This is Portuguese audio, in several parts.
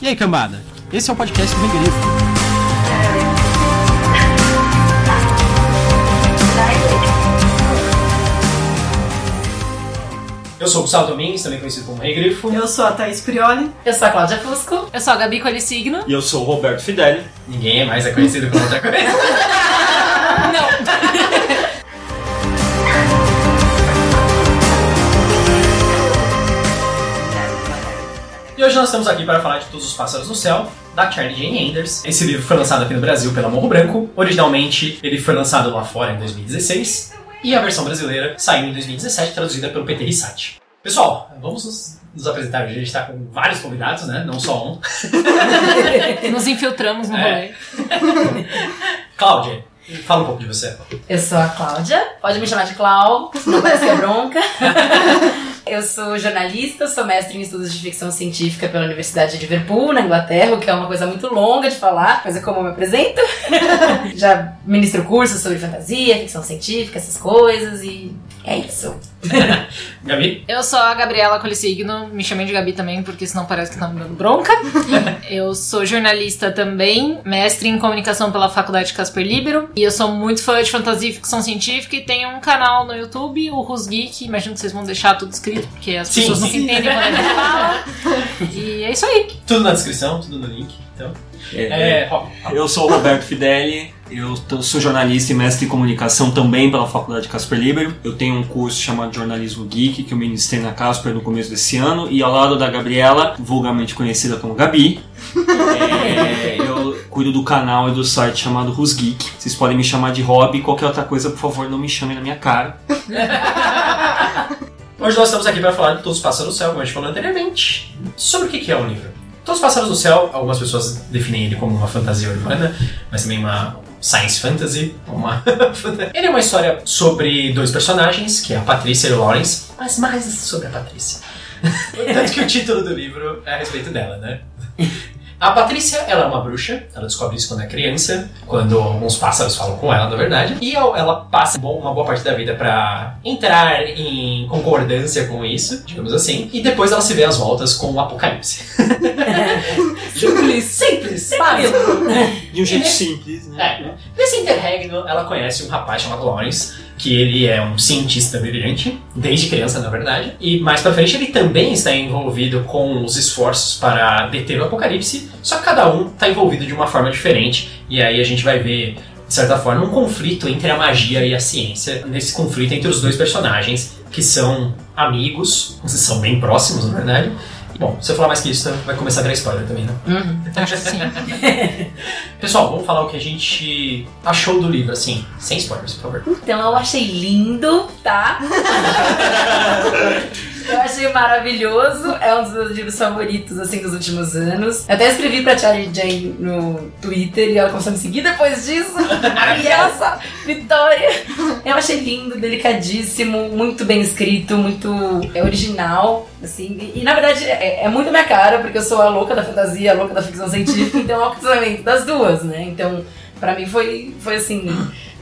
E aí, cambada? Esse é o podcast do Regrifo. Eu sou o Gustavo Domingues, também conhecido como Rei Grifo. Eu sou a Thaís Prioli. Eu sou a Cláudia Fusco. Eu sou a Gabi Colissigno. E eu sou o Roberto Fidelli. Ninguém é mais é conhecido como outra coisa. hoje nós estamos aqui para falar de Todos os Pássaros no Céu, da Charlie Jane Anders. Esse livro foi lançado aqui no Brasil pela Morro Branco. Originalmente, ele foi lançado lá fora em 2016. E a versão brasileira saiu em 2017, traduzida pelo PT Rissati. Pessoal, vamos nos, nos apresentar hoje. A gente está com vários convidados, né? Não só um. Nos infiltramos no É. rolê. Cláudia, fala um pouco de você. Eu sou a Cláudia. Pode me chamar de Clau, não parece que é bronca. Eu sou jornalista, sou mestre em estudos de ficção científica pela Universidade de Liverpool, na Inglaterra, o que é uma coisa muito longa de falar, é como eu me apresento. Já ministro cursos sobre fantasia, ficção científica, essas coisas, e é isso. Gabi? Eu sou a Gabriela Colissigno, me chamei de Gabi também, porque senão parece que tá me dando bronca. eu sou jornalista também, mestre em comunicação pela Faculdade Casper Libero. E eu sou muito fã de fantasia e ficção científica e tenho um canal no YouTube, o Rus Geek. Imagino que vocês vão deixar tudo escrito, porque as Sim, pessoas sim. nunca entendem quando a gente fala. E é isso aí. Tudo na descrição, tudo no link. Então, é, Rob, Eu sou o Roberto Fidelli, eu sou jornalista e mestre em comunicação também pela Faculdade Casper Libero. Eu tenho um curso chamado Jornalismo Geek que eu ministrei na Casper no começo desse ano e ao lado da Gabriela, vulgarmente conhecida como Gabi, é, eu cuido do canal e do site chamado Who's Geek. Vocês podem me chamar de Rob e qualquer outra coisa, por favor, não me chamem na minha cara. Hoje nós estamos aqui para falar de Todos os Pássaros do Céu, como a gente falou anteriormente. Sobre o que que é o livro? Todos os Pássaros do Céu, algumas pessoas definem ele como uma fantasia urbana, mas também uma science fantasy. Uma ele é uma história sobre dois personagens, que é a Patrícia e o Lawrence, mas mais sobre a Patrícia. Tanto que o título do livro é a respeito dela, né? A Patrícia, ela é uma bruxa, ela descobre isso quando é criança, quando alguns pássaros falam com ela, na verdade, e ela passa uma boa parte da vida pra entrar em concordância com isso, digamos assim, e depois ela se vê às voltas com o apocalipse. Simples. Simples, Básico. De um jeito simples, né? É. Nesse interregno, ela conhece um rapaz chamado Lawrence, que ele é um cientista brilhante, desde criança, na verdade. E mais pra frente, ele também está envolvido com os esforços para deter o apocalipse, só que cada um está envolvido de uma forma diferente. E aí a gente vai ver, de certa forma, um conflito entre a magia e a ciência, nesse conflito entre os dois personagens, que são amigos, são bem próximos, na verdade. Bom, se eu falar mais que isso, vai começar a virar spoiler também, né? Uhum. Acho que sim. Pessoal, vamos falar o que a gente achou do livro, assim, sem spoilers, por favor. Então eu achei lindo, tá? eu achei maravilhoso. É um dos meus livros favoritos, assim, dos últimos anos. Eu até escrevi pra Charlie Jane no Twitter e ela começou a me seguir depois disso. Maravilhosa! Vitória! Eu achei lindo, delicadíssimo, muito bem escrito, muito é, original, assim. E, e, na verdade é, é muito minha cara, porque eu sou a louca da fantasia, a louca da ficção científica, então é o cruzamento das duas, né? Então, pra mim foi, foi assim,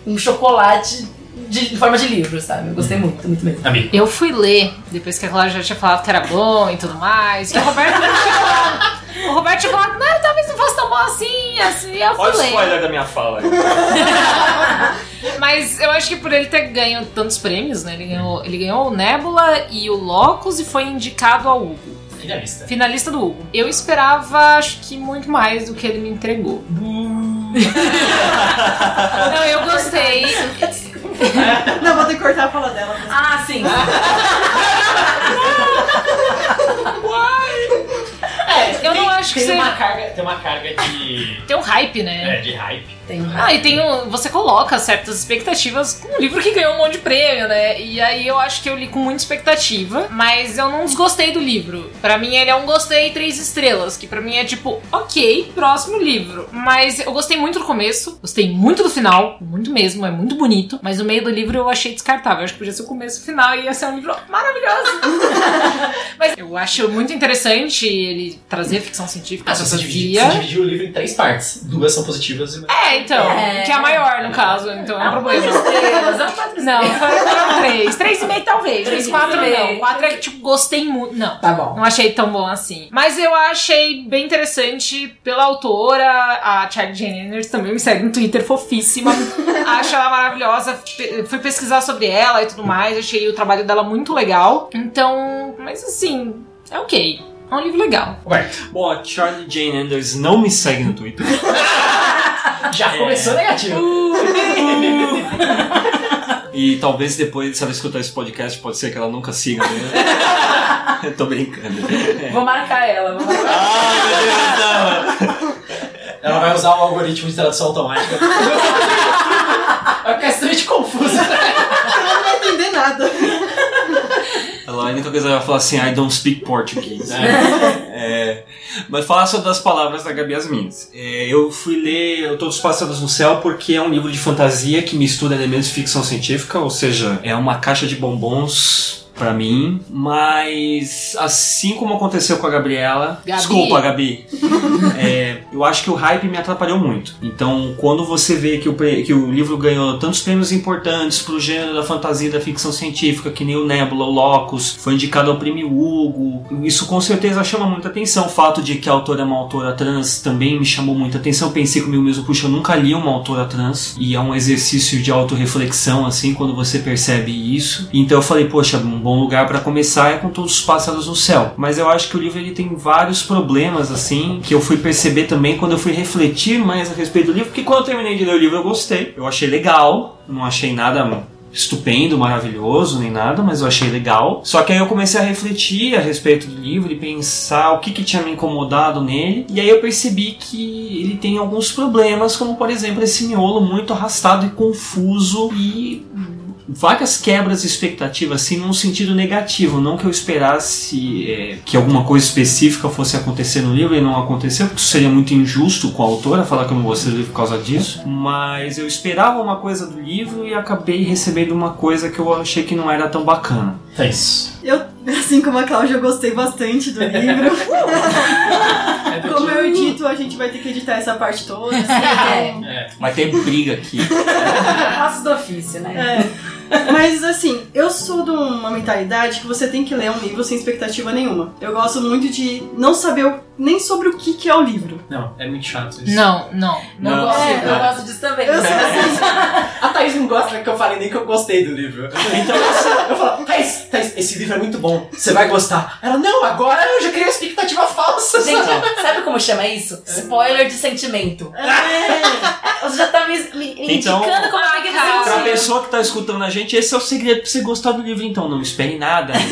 um chocolate de, de forma de livro, sabe? Eu gostei muito, muito mesmo. Amigo. Eu fui ler, depois que a Cláudia já tinha falado que era bom e tudo mais, que o Roberto não tinha falado. O Roberto tinha falado, não, talvez não fosse tão bom assim, assim, eu fui Olha o ler. spoiler da minha fala aí. Mas eu acho que por ele ter ganho tantos prêmios, né? Ele ganhou, ele ganhou o Nebula e o Locus e foi indicado ao Hugo. Finalista. Finalista do Hugo. Eu esperava, acho que muito mais do que ele me entregou. Não, eu gostei. Não, vou ter que cortar a fala dela. mas- Ah, sim! Eu não acho que tem seja. uma carga, tem uma carga de, Tem um hype, né? é, de hype. Tem um Ah, e tem um, você coloca certas expectativas com um livro que ganhou um monte de prêmio, né? E aí eu acho que eu li com muita expectativa, mas eu não desgostei do livro. Pra mim ele é um gostei três estrelas, que pra mim é tipo, ok, próximo livro. Mas eu gostei muito do começo, gostei muito do final, muito mesmo, é muito bonito. Mas o meio do livro eu achei descartável. Eu acho que podia ser o começo e o final e ia ser um livro maravilhoso. mas eu acho muito interessante ele trazer ficção científica, Ah, você dividir, fantasia. você dividir o livro em três partes. Duas são positivas e uma... É, então, É. que é a maior no caso, então é um problema. é um quatro Não, foram, três. Três e meio talvez, Três quatro não. Quatro é que, tipo, gostei muito. Não. Tá bom. Não achei tão bom assim. Mas eu achei bem interessante pela autora, a Charlie Jane Anders também me segue no Twitter, fofíssima. Acho ela maravilhosa. Fui pesquisar sobre ela e tudo mais. Achei o trabalho dela muito legal. Então, mas assim, é ok. É um livro legal. Roberto, Bom, a Charlie Jane Anders não me segue no Twitter. já começou negativo. E talvez depois, se ela escutar esse podcast, pode ser que ela nunca siga mesmo. Eu tô brincando. É. Vou marcar ela, vou marcar. Ah, meu Deus, não. Ela vai usar o algoritmo de tradução automática. Vai ficar extremamente confusa. Eu não vai entender nada. Ela, a única coisa ela vai falar assim, I don't speak Portuguese. É, mas falar sobre as palavras da Gabi as minhas. É, eu fui ler Todos os Pássaros no Céu porque é um livro de fantasia que mistura elementos de ficção científica, ou seja, é uma caixa de bombons pra mim, mas assim como aconteceu com a Gabriela, Gabi. desculpa Gabi, é, eu acho que o hype me atrapalhou muito. Então, quando você vê que o, que o livro ganhou tantos prêmios importantes pro gênero da fantasia e da ficção científica, que nem o Nebula, o Locus, foi indicado ao prêmio Hugo, isso com certeza chama muita atenção. O fato de que a autora é uma autora trans também me chamou muita atenção. Pensei comigo mesmo, puxa, eu nunca li uma autora trans, e é um exercício de autorreflexão, assim, quando você percebe isso. Então eu falei, poxa, bom lugar pra começar é com Todos os Pássaros no Céu. Mas eu acho que o livro ele tem vários problemas, assim, que eu fui perceber também quando eu fui refletir mais a respeito do livro, porque quando eu terminei de ler o livro eu gostei, eu achei legal, não achei nada estupendo, maravilhoso, nem nada, mas eu achei legal. Só que aí eu comecei a refletir a respeito do livro e pensar o que, que tinha me incomodado nele. E aí eu percebi que ele tem alguns problemas, como por exemplo esse miolo muito arrastado e confuso e várias quebras de expectativa, assim, num sentido negativo. Não que eu esperasse é, que alguma coisa específica fosse acontecer no livro e não aconteceu, porque seria muito injusto com a autora falar que eu não gostei do livro por causa disso. Mas eu esperava uma coisa do livro e acabei recebendo uma coisa que eu achei que não era tão bacana. É isso. Eu, assim como a Cláudia, eu gostei bastante do livro. É do Como eu edito, a gente vai ter que editar essa parte toda. assim, É. então- É. Vai ter briga aqui. Passos do ofício, né? É. Mas assim, eu sou de uma mentalidade que você tem que ler um livro sem expectativa nenhuma. Eu gosto muito de não saber o- nem sobre o que, que é o livro. Não, é muito chato isso. Não, não. Não, Não, gosto, é, eu gosto disso também. Eu sou A Thaís não gosta que eu falei nem que eu gostei do livro. Então eu falo, Thaís, Thaís, esse livro é muito bom, você vai gostar. Ela, não, agora eu já criei uma expectativa falsa. Gente, sabe como chama isso? Spoiler de sentimento. É. Você já tá me, me- Então- indicando como é que ele Pra pessoa que tá escutando a gente, esse é o segredo pra você gostar do livro, então. Não espere nada.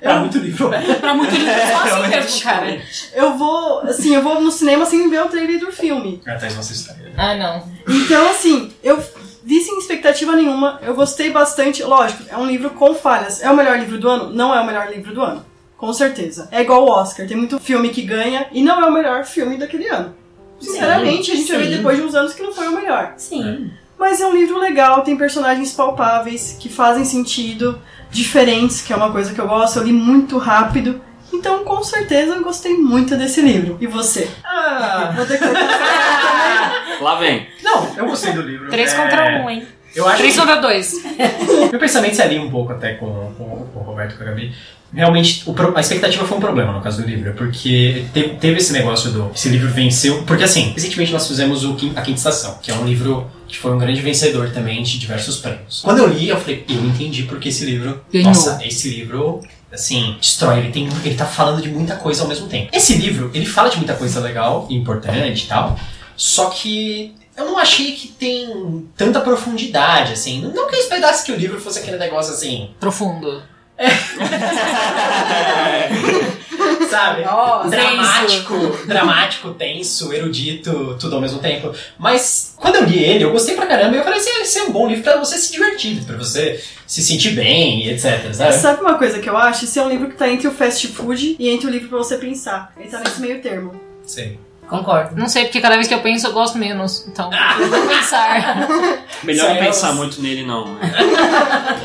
É muito livro, velho. Pra muito livro, só assim mesmo, cara. Eu vou, assim, eu vou no cinema sem ver o trailer do filme. A Thaís não assiste. Ah, não. Então, assim, eu vi sem expectativa nenhuma, eu gostei bastante. Lógico, é um livro com falhas. É o melhor livro do ano? Não é o melhor livro do ano. Com certeza. É igual o Oscar, tem muito filme que ganha e não é o melhor filme daquele ano. Sinceramente, a gente vai ver sim. depois de uns anos que não foi o melhor. Sim. Mas é um livro legal, tem personagens palpáveis que fazem sentido, diferentes, que é uma coisa que eu gosto. Eu li muito rápido. Então, com certeza, eu gostei muito desse livro. E você? Ah, Vou ter que Lá vem. não, eu gostei do livro. Três É, contra um, hein? Eu acho Três que contra dois. meu pensamento se alinha um pouco até com, com- com o Roberto e com a Gabi. Realmente, o a expectativa foi um problema no caso do livro, porque te- teve esse negócio do. Esse livro venceu. Porque assim, recentemente nós fizemos o A Quinta Estação, que é um livro que foi um grande vencedor também de diversos prêmios. Quando eu li, eu falei, eu entendi porque esse livro. Ganhou. Nossa, esse livro. Assim, destrói, ele, tem, ele tá falando de muita coisa ao mesmo tempo. Esse livro, ele fala de muita coisa legal e importante e tal, só que eu não achei que tem tanta profundidade, assim. Não que eu esperasse que o livro fosse aquele negócio assim, Profundo. sabe? Nossa, dramático, dramático, tenso, erudito, tudo ao mesmo tempo. Mas quando eu li ele, eu gostei pra caramba e eu falei assim, esse é um bom livro pra você se divertir, pra você se sentir bem e etc, sabe? Sabe uma coisa que eu acho? Esse é um livro que tá entre o fast food e entre o livro pra você pensar. Ele tá nesse meio termo. Sim. Concordo. Não sei, porque cada vez que eu penso eu gosto menos. Então, eu vou pensar. Melhor não pensar é muito nele, não.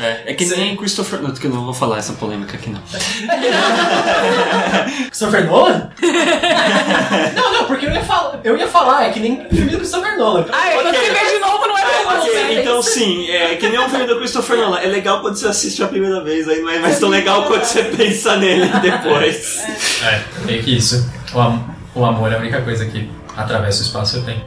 É, é que nem Christopher. Não, que eu não vou falar essa polêmica aqui, não. Christopher Nolan? não, não, porque eu ia falar, eu ia falar, é que nem filme do Christopher Nolan. Então, Ai, quando você vê de novo, não é tão bom, Ok, né? então sim, é que nem o filme do Christopher Nolan. É legal quando você assiste a primeira vez, aí não é mais tão legal quando você pensa nele depois. É, meio que isso. O, am- o amor é a única coisa que atravessa o espaço e o tempo.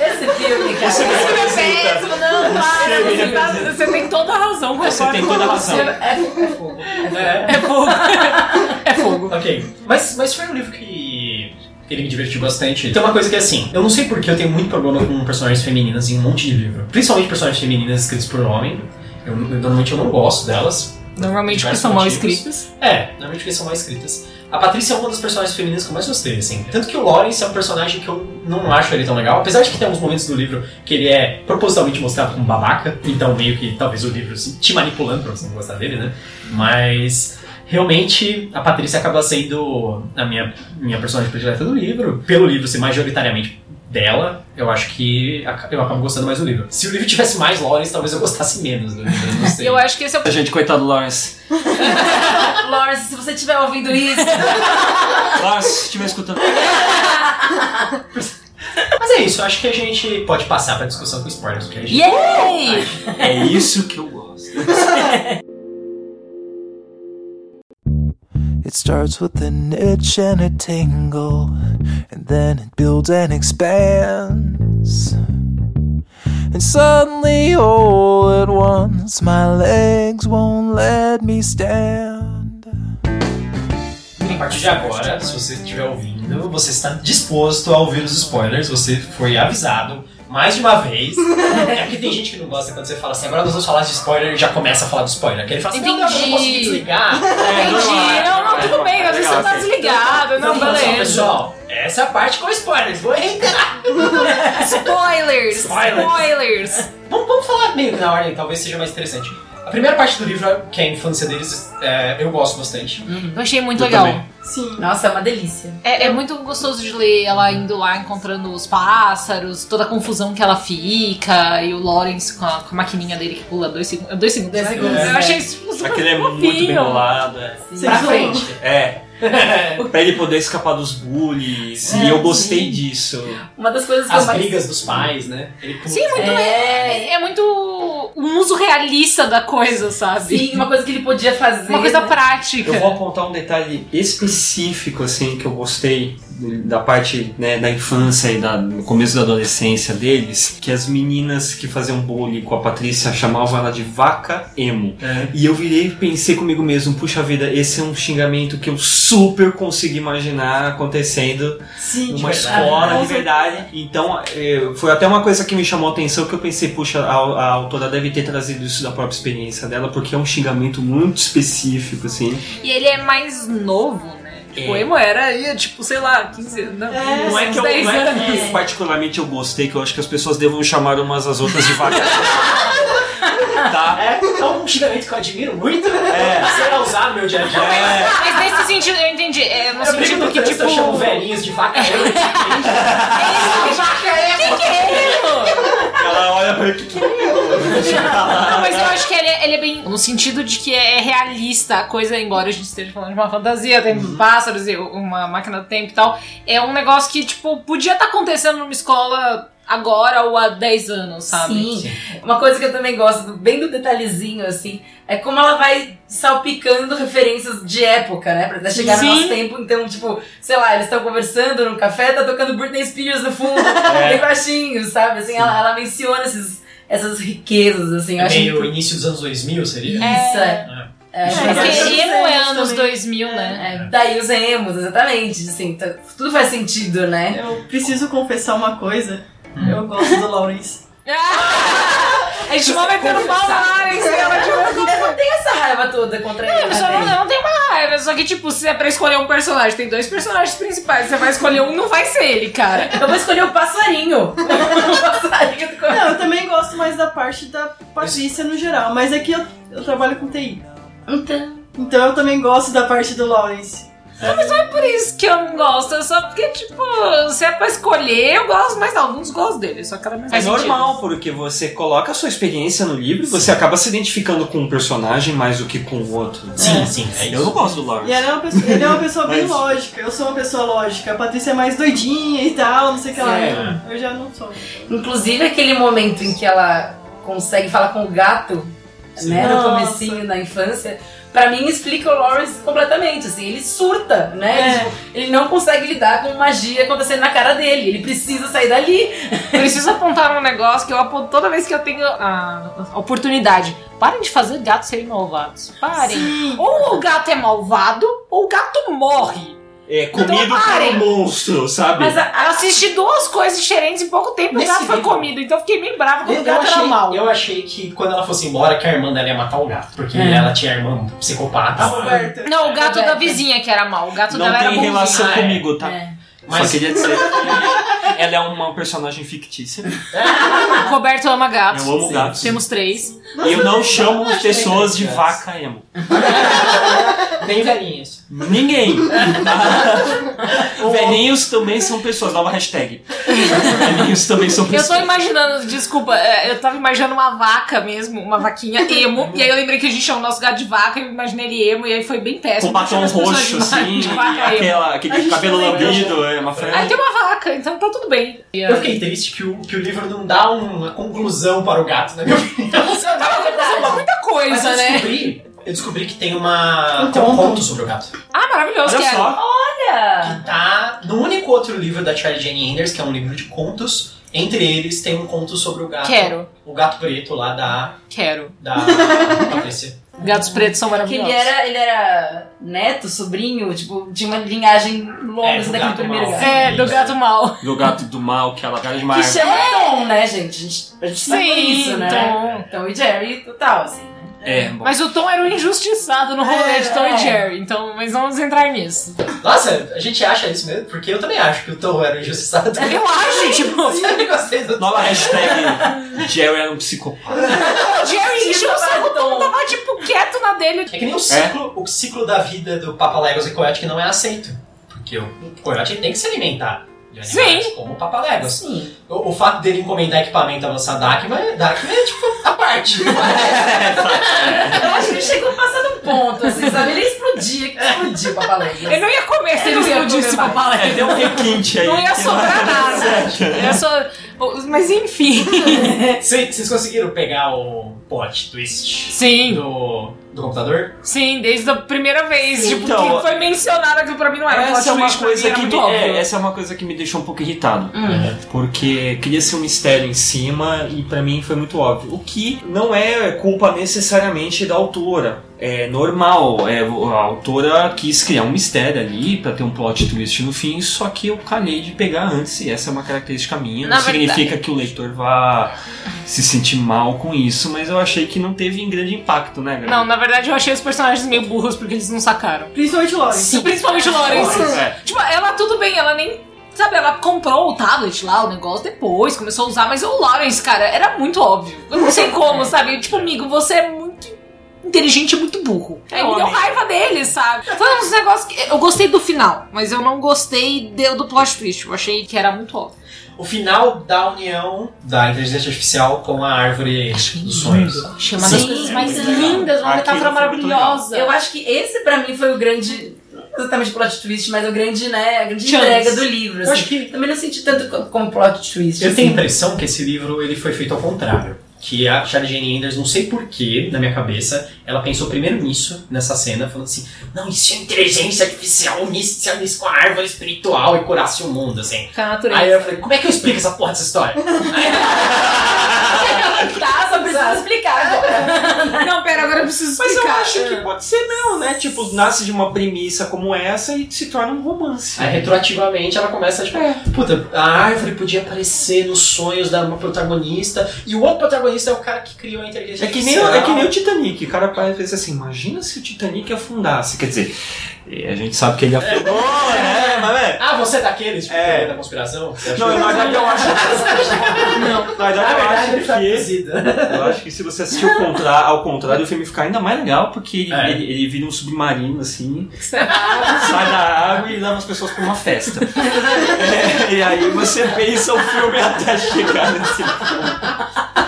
Esse filme, cara. Esse filme é péssimo, não, para. Você tá- você tem toda a razão. Você tem toda a você. razão. É, é fogo. É. É fogo. É fogo. Ok. Mas, mas foi um livro que ele me divertiu bastante. Tem uma coisa que é assim, eu não sei porque eu tenho muito problema com personagens femininas em um monte de livro. Principalmente personagens femininas escritos por homem. Eu, eu- normalmente eu não gosto delas. Normalmente porque são mal motivos. escritas. É, normalmente porque são mal escritas. A Patrícia é uma das personagens femininas que eu mais gostei, assim. Tanto que o Lawrence é um personagem que eu não acho ele tão legal. Apesar de que tem alguns momentos do livro que ele é propositalmente mostrado como babaca. Então, meio que talvez o livro assim, te manipulando pra você não gostar dele, né? Mas... Realmente, a Patrícia acaba sendo a minha, minha personagem predileta do livro. Pelo livro ser majoritariamente dela, eu acho que eu acabo gostando mais do livro. Se o livro tivesse mais Lawrence, talvez eu gostasse menos do livro, eu não sei. Eu acho que esse é o Gente, coitado do Lawrence. Lawrence, se você estiver ouvindo isso, Lawrence, se estiver escutando. Mas é isso, eu acho que a gente pode passar pra discussão com spoilers, porque a gente Yay! É isso que eu gosto. It starts with an itch and a tingle, and then it builds and expands. And suddenly, all at once, my legs won't let me stand. A partir de agora, se você estiver ouvindo, você está disposto a ouvir os spoilers, você foi avisado mais de uma vez. é porque tem gente que não gosta quando você fala assim, agora nós vamos falar de spoiler e já começa a falar de spoiler. Que ele fala assim, não, não, eu não Entendi. consegui desligar. Entendi. Não, não, tudo bem. Às vezes você tá desligado. Não, beleza. pessoal, essa é parte com spoilers, vou reiterar. Spoilers! Spoilers. Spoilers! Vamos, vamos falar meio que na ordem, talvez seja mais interessante. A primeira parte do livro, que é a infância deles, é, eu gosto bastante. Eu achei muito Eu legal. também. Sim. nossa, é uma delícia. É, é muito gostoso de ler ela indo lá, encontrando os pássaros, toda a confusão que ela fica, e o Lawrence com a, com a maquininha dele que pula dois, segun- dois segundos. Dois né? segundos, Eu é. achei isso super Aquele é muito bem bolado. É. Pra frente. É. pra ele poder escapar dos bullies. e eu gostei disso. Uma das coisas que As eu mais... brigas dos pais, né? Ele Sim, muito É, É, é muito um uso realista da coisa, sabe? sim, uma coisa que ele podia fazer. Uma coisa né? prática. Eu vou apontar um detalhe específico, assim, que eu gostei da parte né, da infância e da, no começo da adolescência deles, que as meninas que faziam bullying com a Patrícia chamavam ela de vaca emo. É. E eu virei e pensei comigo mesmo, puxa vida, esse é um xingamento que eu super consigo imaginar acontecendo Sim, numa escola de verdade. Então, eh, foi até uma coisa que me chamou a atenção que eu pensei, puxa, a, a autora deve ter trazido isso da própria experiência dela, porque é um xingamento muito específico, assim. E ele é mais novo, É. emo era aí, tipo, sei lá, 15 anos. Não, É, Não é que eu, 10 não é anos. que particularmente eu gostei, que eu acho que as pessoas devam chamar umas às outras de vaca. tá? É, é um xingamento que eu admiro muito. É. Você vai usar no meu dia a dia. É, Mas nesse sentido, eu entendi. É no Eu sentido que, tipo. eu chamo velhinhos de vaca emo. Que que é que que é? Não, mas eu acho que ele é, ele é bem. No sentido de que é realista a coisa, embora a gente esteja falando de uma fantasia, tem pássaros e uma máquina do tempo e tal. É um negócio que, tipo, podia estar acontecendo numa escola agora ou há 10 anos, sabe? Sim. Uma coisa que eu também gosto, bem do detalhezinho, assim, é como ela vai salpicando referências de época, né? Pra chegar no Sim. nosso tempo. Então, tipo, sei lá, eles estão conversando no café, tá tocando Britney Spears no fundo, É. bem baixinho, sabe? Assim, ela, ela menciona esses, essas riquezas, assim. É acho meio início dos anos 2000, seria? Isso, é. É, É, Porque eu emo é anos também. 2000, né? é, daí os emos, exatamente. Assim, tá- tudo faz sentido, né? Eu preciso confessar uma coisa. Eu gosto do Lawrence. A gente não vai tendo falar em cima de Eu não tenho essa raiva toda contra ele. Eu só não, eu não tenho uma raiva, só que, tipo, se é pra escolher um personagem, tem dois personagens principais, você vai escolher um, não vai ser ele, cara. Eu vou escolher o passarinho. o passarinho do Não, eu também gosto mais da parte da Patrícia no geral, mas aqui eu, eu trabalho com TI. Então. Então eu também gosto da parte do Lawrence. Por isso que eu não gosto, é só porque, tipo, se é pra escolher, eu gosto, mas não, não gosto dele, só aquela mesma É normal, porque você coloca a sua experiência no livro e você acaba se identificando com um personagem mais do que com o outro. Sim, sim, é Eu isso. não gosto do Lawrence. E ele é uma pessoa, ele é uma pessoa bem Mas- lógica. Eu sou uma pessoa lógica. A Patrícia é mais doidinha e tal, não sei o que lá. É. Eu já não sou. Inclusive aquele momento em que ela consegue falar com o gato, né, no Nossa. comecinho da infância, pra mim explica o Lawrence completamente, assim, ele surta, né? É. Tipo, ele não consegue lidar com magia acontecendo na cara dele, ele precisa sair dali. Preciso apontar um negócio que eu aponto toda vez que eu tenho a oportunidade. Parem de fazer gatos serem malvados. Parem. Ou o gato é malvado, ou o gato morre. É comido Então, por um monstro, sabe? Mas a- Eu assisti duas coisas diferentes em pouco tempo e o gato foi livro- comido. Então eu fiquei bem brava quando Eu, o gato era achei, mal. eu achei que quando ela fosse embora, que a irmã dela ia matar o gato. Porque É. ela tinha irmã psicopata. A Roberta. Não, o gato da Roberta. vizinha que era mal. O gato Não dela era tem bonzinho. relação Ah, é. comigo, tá? É. Mas- Só queria dizer que ela é uma personagem fictícia. O Roberto ama gatos. Eu amo gatos. Temos três. E eu não chamo pessoas de vaca emo. Nem velhinhas. Ninguém. Velhinhos também são pessoas. Nova hashtag. Velhinhos também são Eu pessoas. tô imaginando, desculpa, é, eu tava imaginando uma vaca mesmo, uma vaquinha emo. e aí eu lembrei que a gente chama o nosso gato de vaca, eu imaginei ele emo, e aí foi bem péssimo. Com batom Eu roxo, assim, de vaca emo. aquela, aquele cabelo também lambido, é uma Aí franja. tem uma vaca, então tá tudo bem. E, Eu fiquei triste que o, que o livro não dá uma conclusão para o gato, na minha opinião. muita Mas coisa, eu né? descobri, eu descobri que tem uma Um tem um conto. conto sobre o gato. Ah, maravilhoso, Olha quero. só. Olha! Que tá no único outro livro da Charlie Jane Anders, que é um livro de contos. Entre eles tem um conto sobre o gato. Quero, O gato preto lá da. quero. da Patrícia. Gatos pretos são Que maravilhosos. ele era, ele era neto, sobrinho, tipo, tinha uma linhagem longa É, assim, daquele primeiro gato. É, do gato mal. Do gato do mal, que ela cara de Que chama Tom, né, gente? A gente, a gente isso, né? Tom. Tom e Jerry total, assim? É, bom. Mas o Tom era o injustiçado no rolê de Tom É. e Jerry, então, mas vamos entrar nisso. Nossa, a gente acha isso mesmo? Porque eu também acho que o Tom era injustiçado. Eu acho, tipo, Eu gostei do Nova hashtag Jerry era um psicopata. o Jerry encheu o saco, o Tom tava, tipo, quieto na dele. É que nem o ciclo, o ciclo da vida do Papa Legos e Coyote que não é aceito. Porque o Coyote tem que se alimentar de animais, como o Papa Legos. Sim. O, o fato dele encomendar equipamento a lançar Dakma, Dakma é tipo a parte. Eu acho que ele chegou de um ponto, assim, sabe? Ele explodia, que explodia o Papaléguas. Ele não ia comer se ele Eu não ia explodisse mais. palestra. É, deu um requinte aí. Não ia sobrar nada. Ia. Mas enfim. Vocês conseguiram pegar o plot twist Sim, do, do computador? sim, desde a primeira vez. Tipo, Então, que foi mencionado aquilo pra mim não era um Essa é plot uma twist, coisa que me, é, essa é uma coisa que me deixou um pouco irritado. Hum. Porque queria ser um mistério em cima e pra mim foi muito óbvio. O que não é culpa necessariamente da autora. É normal, é, a autora quis criar um mistério ali pra ter um plot twist no fim, só que eu calhei de pegar antes e essa é uma característica minha. Não Na significa que o leitor vá se sentir mal com isso, mas eu achei que não teve grande impacto, né, galera? Não, na verdade eu achei os personagens meio burros porque eles não sacaram. Principalmente Lawrence. Principalmente Lawrence. É. Tipo, ela tudo bem, ela nem. Sabe, ela comprou o tablet lá, o negócio depois, começou a usar, mas o Lawrence, cara, era muito óbvio. Eu não sei como, sabe? Tipo, amigo, você é muito inteligente e muito burro. Aí me deu homem. raiva dele, sabe? Foi uns negócios que. Eu gostei do final, mas eu não gostei do plot twist. Eu achei que era muito óbvio. O final da união da inteligência artificial com a árvore dos sonhos. Achei uma das Sim, coisas mais lindas, uma metáfora muito maravilhosa. Eu acho que esse pra mim foi o grande. Não exatamente plot twist, mas o grande, né? A grande Chance. entrega do livro. Eu assim. acho que- Também não senti tanto co- como plot twist. Eu assim. tenho a impressão que esse livro ele foi feito ao contrário. Que a Charlie Jane Anders, não sei porquê, na minha cabeça, ela pensou primeiro nisso, nessa cena, falando assim: não, e se a inteligência artificial unisse, unisse com a árvore espiritual e curasse o mundo, assim. Com a natureza. Aí eu falei: como é que eu explico essa porra dessa história? Tá, só precisa explicar agora. Não, pera, agora eu preciso Mas eu explicar. acho que pode ser não, né? Tipo, nasce de uma premissa como essa e se torna um romance. Aí retroativamente ela começa tipo, puta, a árvore podia aparecer nos sonhos da uma protagonista e o outro protagonista é o cara que criou a inteligência É que nem, artificial. é que nem o Titanic, o cara para e pensa assim, imagina se o Titanic afundasse. Quer dizer, eh, a gente sabe que ele afundou, né? Mas é. Ah, você é daqueles tipo, É. da conspiração? Você acha Não, na verdade eu acho. Não. Na verdade, eu acho que. abduzido. Eu acho que se você assistir contra, ao contrário, o filme fica ainda mais legal, porque ele, É. ele, ele vira um submarino, assim, sai da água e leva as pessoas pra uma festa. É, e aí você pensa o filme até chegar nesse ponto.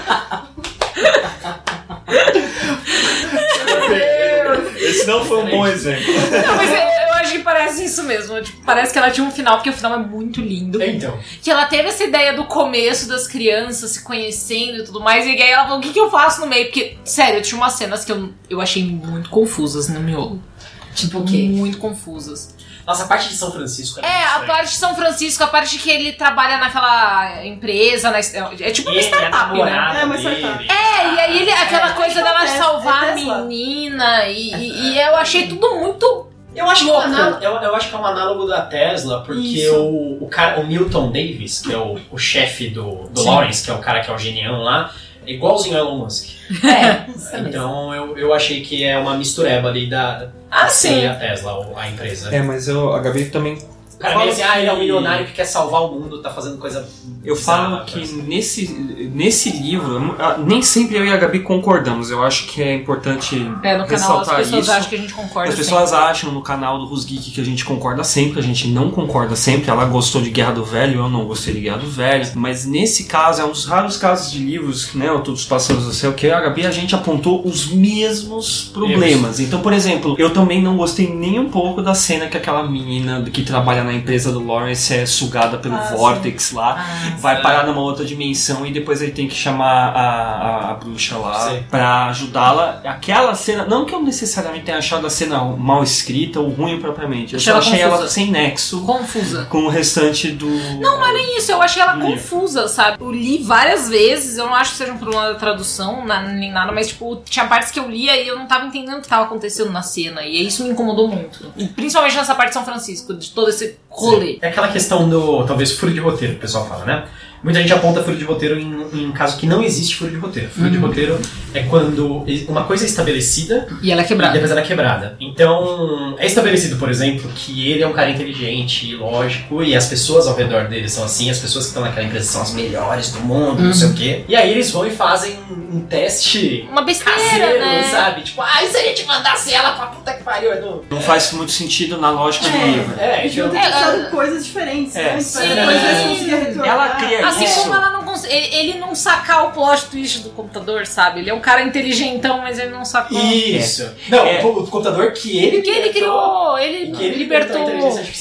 Esse não foi um bom exemplo. Não, mas eu eu acho que parece isso mesmo. Tipo, parece que ela tinha um final, porque o final é muito lindo. Então, Que ela teve essa ideia do começo das crianças se conhecendo e tudo mais. E aí ela falou: o que, que eu faço no meio? Porque, sério, tinha umas cenas que eu, eu achei muito confusas no miolo. Tipo o quê? Muito confusas. Nossa, a parte de São Francisco É, a parte de São Francisco, a parte que ele trabalha naquela empresa, na, é tipo uma a startup, né? É, uma startup. É, e aí ele, aquela coisa tipo dela a Tesla, salvar é a menina, e, e- e eu achei tudo muito. Eu acho, que é um análogo, eu, eu acho que é um análogo da Tesla, porque Isso. o, o, cara, o Milton Davis, que é o, o chefe do, do Sim. Lawrence, que é o cara que é o genião lá, é igualzinho ao Elon Musk. É, isso mesmo. Então eu, eu achei que é uma mistureba ali da, Ah, sim. a Tesla, ou a empresa. É, mas eu, a Gabi também cara meio assim, ah, ele é um milionário que quer salvar o mundo, tá fazendo coisa. Eu bizarra, falo que parece. nesse, nesse livro, ah, nem sempre eu e a Gabi concordamos. Eu acho que é importante É, no canal as ressaltar pessoas isso. acham que a gente concorda. As pessoas acham no canal do Rusgeek que a gente concorda sempre, a gente não concorda sempre. Ela gostou de Guerra do Velho, eu não gostei de Guerra do Velho. Mas nesse caso, é um dos raros casos de livros, né, o Todos os Pássaros do Céu, que a Gabi a gente apontou os mesmos problemas. Então, por exemplo, eu também não gostei nem um pouco da cena que aquela menina que trabalha na empresa do Lawrence é sugada pelo Ah, Vortex lá Ah, vai parar numa outra dimensão e depois ele tem que chamar a, a, a bruxa lá Sim. pra ajudá-la. Aquela cena, não que eu necessariamente tenha achado a cena mal escrita ou ruim propriamente, eu Achei só ela achei ela confusa. sem nexo confusa. com o restante do. Não, não é nem isso, eu achei ela Livro. confusa, sabe? Eu li várias vezes, eu não acho que seja um problema da tradução, na- nem nada, mas tipo, tinha partes que eu lia e eu não tava entendendo o que tava acontecendo na cena, e isso me incomodou muito. E principalmente nessa parte de São Francisco, de todo esse rolê. É aquela questão do, talvez, furo de roteiro, que o pessoal fala, né? Muita gente aponta furo de roteiro em, em caso que não existe furo de roteiro. Furo de roteiro é quando uma coisa é estabelecida E ela é e quebrada. depois ela é quebrada. Então, é estabelecido, por exemplo, que ele é um cara inteligente e lógico, e as pessoas ao redor dele são assim, as pessoas que estão naquela empresa são as melhores do mundo, não sei o quê. E aí eles vão e fazem um teste Uma besteira, caseiro, né? sabe? Tipo, ai, se a gente mandasse ela pra puta que pariu, é do... Não faz muito sentido na lógica do livro. É, Eles deviam ter então... É, ah, coisas diferentes, é, né? Sim. depois. Ela cria Assim isso. como ela não ele, ele não sacar o plot twist do computador, sabe? Ele é um cara inteligentão, mas ele não sacou. Isso. Não, É. o, computador que ele Que ele criou, ele que ele libertou.